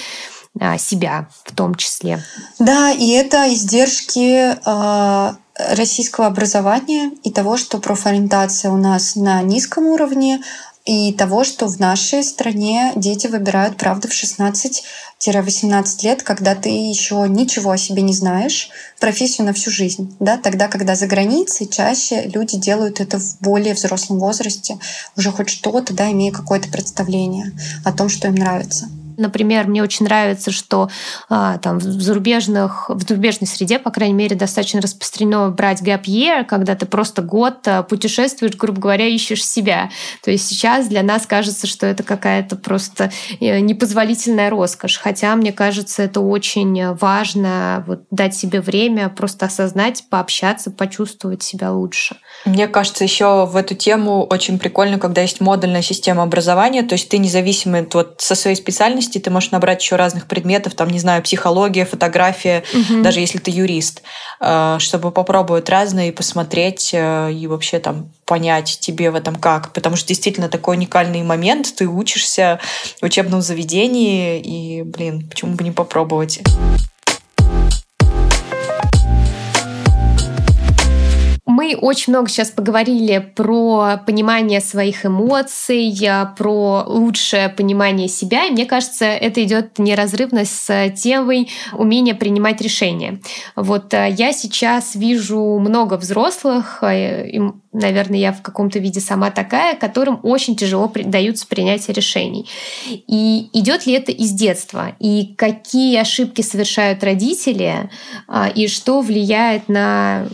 а, себя в том числе. Да, и это издержки а, российского образования и того, что профориентация у нас на низком уровне, и того, что в нашей стране дети выбирают, правда, в 16 18 лет, когда ты еще ничего о себе не знаешь, профессию на всю жизнь. Да? Тогда, когда за границей, чаще люди делают это в более взрослом возрасте, уже хоть что-то, да, имея какое-то представление о том, что им нравится. Например, мне очень нравится, что а, там в зарубежных, в зарубежной среде, по крайней мере, достаточно распространено брать gap year, когда ты просто год а, путешествуешь, грубо говоря, ищешь себя. То есть сейчас для нас кажется, что это какая-то просто э, непозволительная роскошь. Хотя, мне кажется, это очень важно вот, дать себе время, просто осознать, пообщаться, почувствовать себя лучше. Мне кажется, еще в эту тему очень прикольно, когда есть модульная система образования, то есть ты независимый вот со своей специальности ты можешь набрать еще разных предметов, там, не знаю, психология, фотография, угу. даже если ты юрист, э, чтобы попробовать разные и посмотреть э, и вообще там понять тебе в этом как. Потому что действительно такой уникальный момент, ты учишься в учебном заведении, и, блин, почему бы не попробовать? Очень много сейчас поговорили про понимание своих эмоций, про лучшее понимание себя. И мне кажется, это идет неразрывно с темой умения принимать решения. Вот э, я сейчас вижу много взрослых, э, наверное, я в каком-то виде сама такая, которым очень тяжело даются принятие решений. И идет ли это из детства? И какие ошибки совершают родители? А, и что влияет на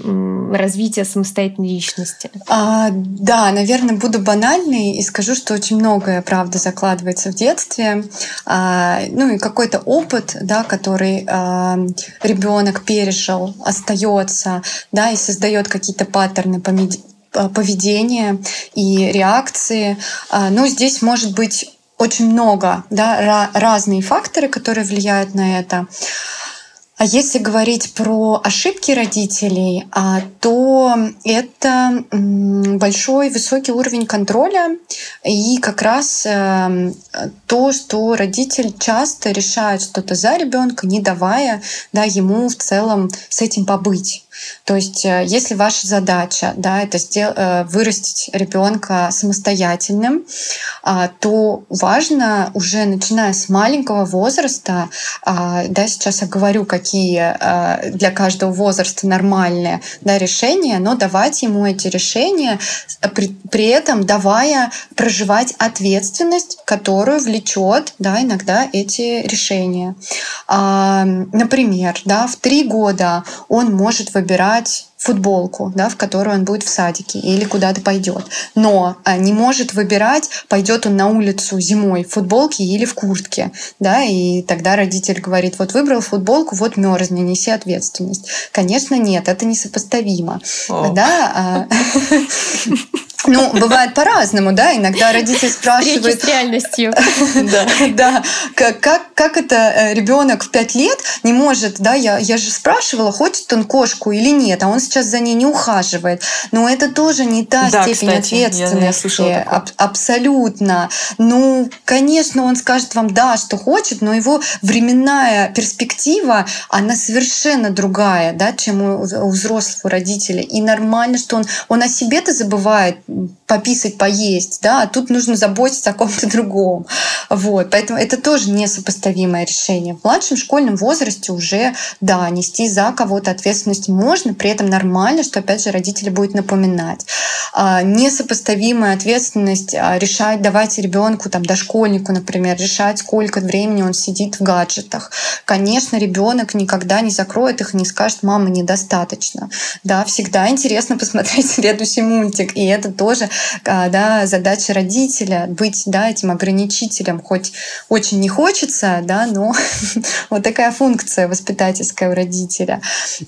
развитие самостоятельной личности? А, да, наверное, буду банальной и скажу, что очень многое, правда, закладывается в детстве. А, ну и какой-то опыт, да, который а, ребенок пережил, остается, да, и создает какие-то паттерны поведения и реакции. А, ну, здесь может быть очень много, да, разные факторы, которые влияют на это. А если говорить про ошибки родителей, а, то это большой высокий уровень контроля и как раз эм, то, что родитель часто решает что-то за ребенка, не давая да, ему в целом с этим побыть. То есть, э, если ваша задача, да, это сдел- э, вырастить ребенка самостоятельным, а, то важно уже начиная с маленького возраста, а, да, сейчас я говорю, какие а, для каждого возраста нормальные да, решения, но давать ему эти решения, при, при этом давая проживать ответственность, которую влечет да, иногда эти решения. Например, да, в три года он может выбирать выбирать футболку, да, в которую он будет в садике или куда-то пойдет. Но а, не может выбирать, пойдет он на улицу зимой в футболке или в куртке. Да, и тогда родитель говорит, вот выбрал футболку, вот мерзни, неси ответственность. Конечно, нет, это несопоставимо. О. Да, а, [LAUGHS] Ну, бывает по-разному, да. Иногда родитель спрашивает... с реальностью. [LAUGHS] Да. Да. Как, как, как это э, ребенок в пять лет не может, да, я, я же спрашивала, хочет он кошку или нет, а он сейчас за ней не ухаживает. Но это тоже не та да, степень кстати, ответственности. Я, я Аб- абсолютно. Ну, конечно, он скажет вам да, что хочет, но его временная перспектива, она совершенно другая, да, чем у, у взрослого родителя. И нормально, что он, он о себе-то забывает пописать, поесть, да, а тут нужно заботиться о ком-то [LAUGHS] другом. Вот, поэтому это тоже несопоставимое решение. В младшем школьном возрасте уже, да, нести за кого-то ответственность можно, при этом нормально, что, опять же, родители будут напоминать. А, несопоставимая ответственность а, решать, давать ребенку, там, дошкольнику, например, решать, сколько времени он сидит в гаджетах. Конечно, ребенок никогда не закроет их и не скажет, мама, недостаточно. Да, всегда интересно [LAUGHS] посмотреть следующий мультик, и это тоже да, задача родителя быть да, этим ограничителем, хоть очень не хочется, да, но [LAUGHS] вот такая функция воспитательская у родителя.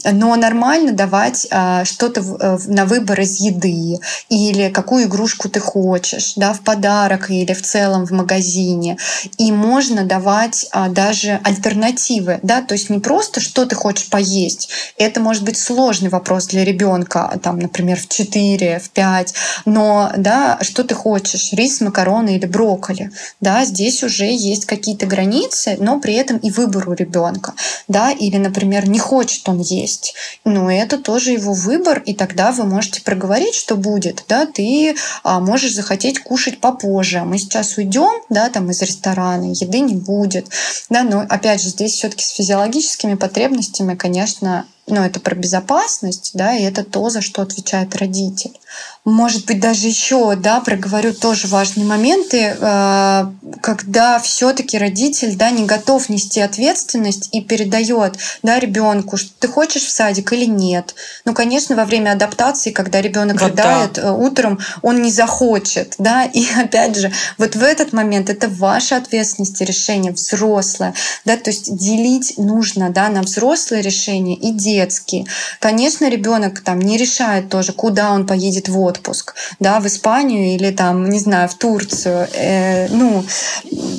Но нормально давать а, что-то э, на выбор из еды или какую игрушку ты хочешь, да, в подарок или в целом в магазине. И можно давать а, даже альтернативы, да, то есть не просто что ты хочешь поесть. Это может быть сложный вопрос для ребенка, там, например, в 4, в 5, но да, что ты хочешь, рис, макароны или брокколи, да, здесь уже есть какие-то границы, но при этом и выбор у ребенка, да, или, например, не хочет он есть, но это тоже его выбор, и тогда вы можете проговорить, что будет, да, ты а, можешь захотеть кушать попозже, мы сейчас уйдем, да, там из ресторана, еды не будет, да, но опять же здесь все-таки с физиологическими потребностями, конечно, но это про безопасность, да, и это то, за что отвечает родитель. Может быть, даже еще, да, проговорю тоже важные моменты, э, когда все-таки родитель, да, не готов нести ответственность и передает, да, ребенку, что ты хочешь в садик или нет. Ну, конечно, во время адаптации, когда ребенок вот рыдает да. Э, утром, он не захочет, да, [LAUGHS] и опять же, вот в этот момент это ваша ответственность и решение взрослое, да, то есть делить нужно, да, на взрослые решения и детские. Конечно, ребенок там не решает тоже, куда он поедет в отпуск, да, в Испанию или там, не знаю, в Турцию. Э, ну,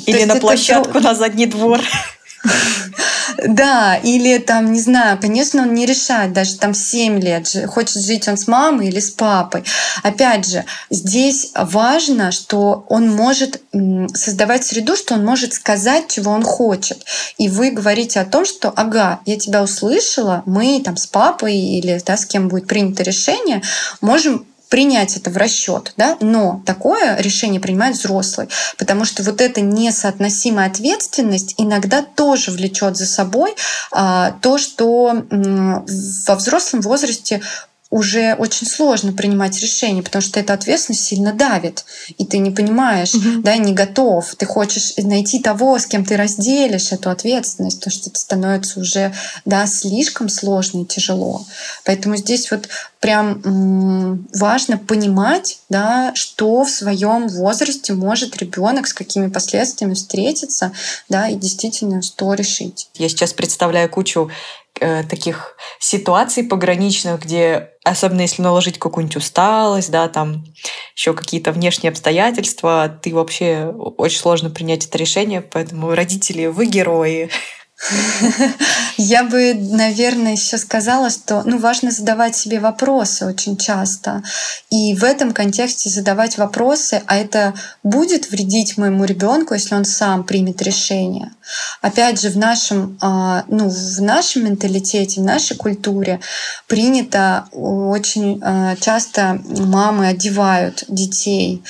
или на площадку это... на задний двор. [LAUGHS] Да, или там, не знаю, конечно, он не решает, даже там 7 лет, хочет жить он с мамой или с папой. Опять же, здесь важно, что он может создавать среду, что он может сказать, чего он хочет. И вы говорите о том, что, ага, я тебя услышала, мы там с папой или да, с кем будет принято решение, можем принять это в расчет, да, но такое решение принимает взрослый, потому что вот эта несоотносимая ответственность иногда тоже влечет за собой а, то, что м, во взрослом возрасте уже очень сложно принимать решения, потому что эта ответственность сильно давит, и ты не понимаешь, угу. да, не готов. Ты хочешь найти того, с кем ты разделишь эту ответственность, потому что это становится уже да, слишком сложно и тяжело. Поэтому здесь вот прям важно понимать, да, что в своем возрасте может ребенок, с какими последствиями встретиться, да, и действительно что решить. Я сейчас представляю кучу Э, таких ситуаций пограничных, где, особенно если наложить какую-нибудь усталость, да, там еще какие-то внешние обстоятельства, ты вообще очень сложно принять это решение, поэтому родители, вы герои. [LAUGHS] Я бы, наверное, еще сказала, что ну, важно задавать себе вопросы очень часто. И в этом контексте задавать вопросы, а это будет вредить моему ребенку, если он сам примет решение. Опять же, в нашем, а, ну, в нашем менталитете, в нашей культуре принято очень а, часто мамы одевают детей.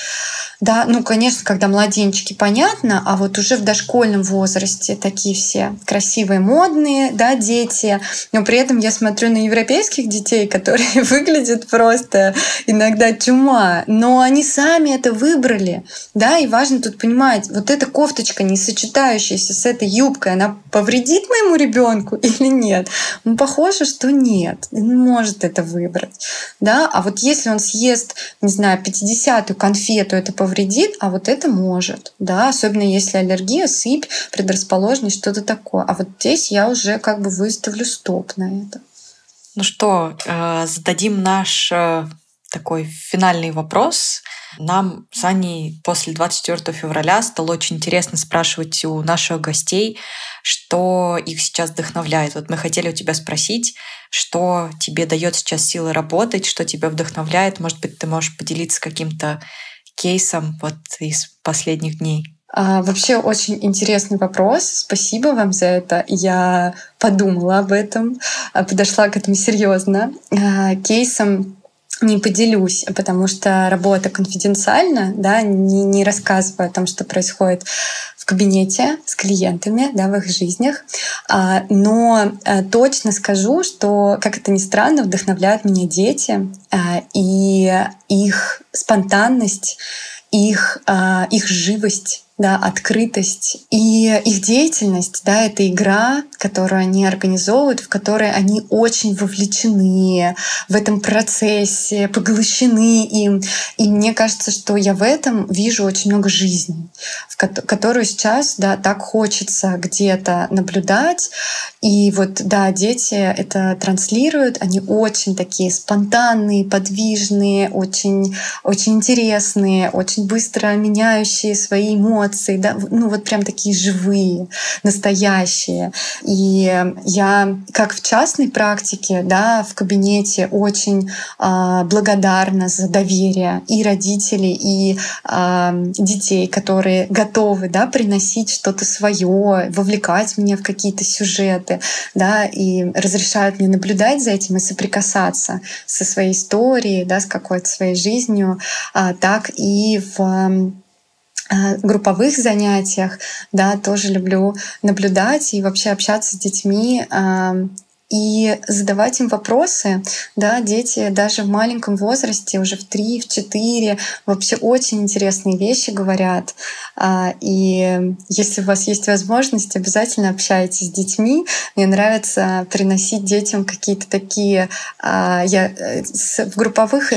Да, ну, конечно, когда младенчики, понятно, а вот уже в дошкольном возрасте такие все красивые, модные, да, дети. Но при этом я смотрю на европейских детей, которые [LAUGHS] выглядят просто иногда чума, но они сами это выбрали, да, и важно тут понимать, вот эта кофточка, не сочетающаяся с этой юбкой, она повредит моему ребенку [LAUGHS] или нет? Ну, похоже, что нет. Он может это выбрать. Да? А вот если он съест, не знаю, 50-ю конфету, это повредит, а вот это может. Да? Особенно если аллергия, сыпь, предрасположенность, что-то такое. А вот здесь я уже как бы выставлю стоп на это. Ну что, э, зададим наш э, такой финальный вопрос. Нам с Аней после 24 февраля стало очень интересно спрашивать у наших гостей, что их сейчас вдохновляет. Вот мы хотели у тебя спросить, что тебе дает сейчас силы работать, что тебя вдохновляет. Может быть, ты можешь поделиться каким-то кейсом вот из последних дней. А, вообще очень интересный вопрос. Спасибо вам за это. Я подумала об этом, а, подошла к этому серьезно. А, кейсом не поделюсь, потому что работа конфиденциальна, да, не, не рассказываю о том, что происходит в кабинете с клиентами, да, в их жизнях. А, но а, точно скажу, что, как это ни странно, вдохновляют меня дети и их спонтанность, их, их живость да, открытость и их деятельность, да, это игра, которую они организовывают, в которой они очень вовлечены в этом процессе, поглощены им. И мне кажется, что я в этом вижу очень много жизни, в которую сейчас, да, так хочется где-то наблюдать. И вот, да, дети это транслируют, они очень такие спонтанные, подвижные, очень, очень интересные, очень быстро меняющие свои эмоции, эмоции, да, ну вот прям такие живые, настоящие. И я как в частной практике, да, в кабинете очень э, благодарна за доверие и родителей, и э, детей, которые готовы, да, приносить что-то свое, вовлекать меня в какие-то сюжеты, да, и разрешают мне наблюдать за этим и соприкасаться со своей историей, да, с какой-то своей жизнью, а, так и в Э, групповых занятиях, да, тоже люблю наблюдать и вообще общаться с детьми и задавать им вопросы. Да, дети даже в маленьком возрасте, уже в 3, в 4, вообще очень интересные вещи говорят. А, и если у вас есть возможность, обязательно общайтесь с детьми. Мне нравится приносить детям какие-то такие... А, я э, в групповых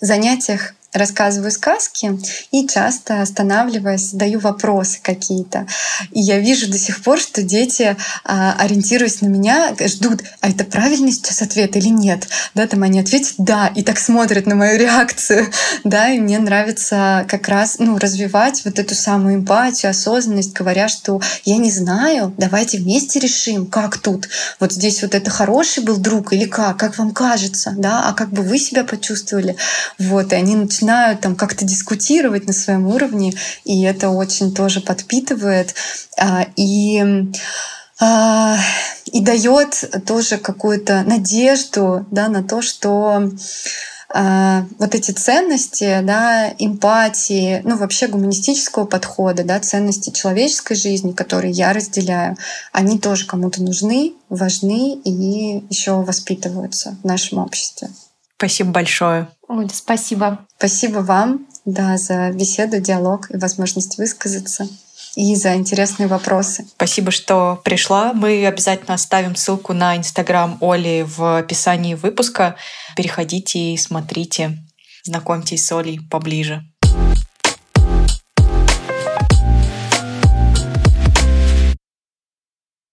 занятиях рассказываю сказки и часто останавливаясь задаю вопросы какие-то. И я вижу до сих пор, что дети, а, ориентируясь на меня, ждут, а это правильный сейчас ответ или нет? Да, там они ответят «да», и так смотрят на мою реакцию. [LAUGHS] Да, и мне нравится как раз ну, развивать вот эту самую эмпатию, осознанность, говоря, что я не знаю, давайте вместе решим, как тут. Вот здесь вот это хороший был друг или как? Как вам кажется? Да? А как бы вы себя почувствовали? Вот, и они начинают начинают там как-то дискутировать на своем уровне, и это очень тоже подпитывает. А, и а, и дает тоже какую-то надежду да, на то, что а, вот эти ценности, да, эмпатии, ну вообще гуманистического подхода, да, ценности человеческой жизни, которые я разделяю, они тоже кому-то нужны, важны и еще воспитываются в нашем обществе. Спасибо большое. Оля, спасибо. Спасибо вам да, за беседу, диалог и возможность высказаться и за интересные вопросы. Спасибо, что пришла. Мы обязательно оставим ссылку на Инстаграм Оли в описании выпуска. Переходите и смотрите, знакомьтесь с Олей поближе.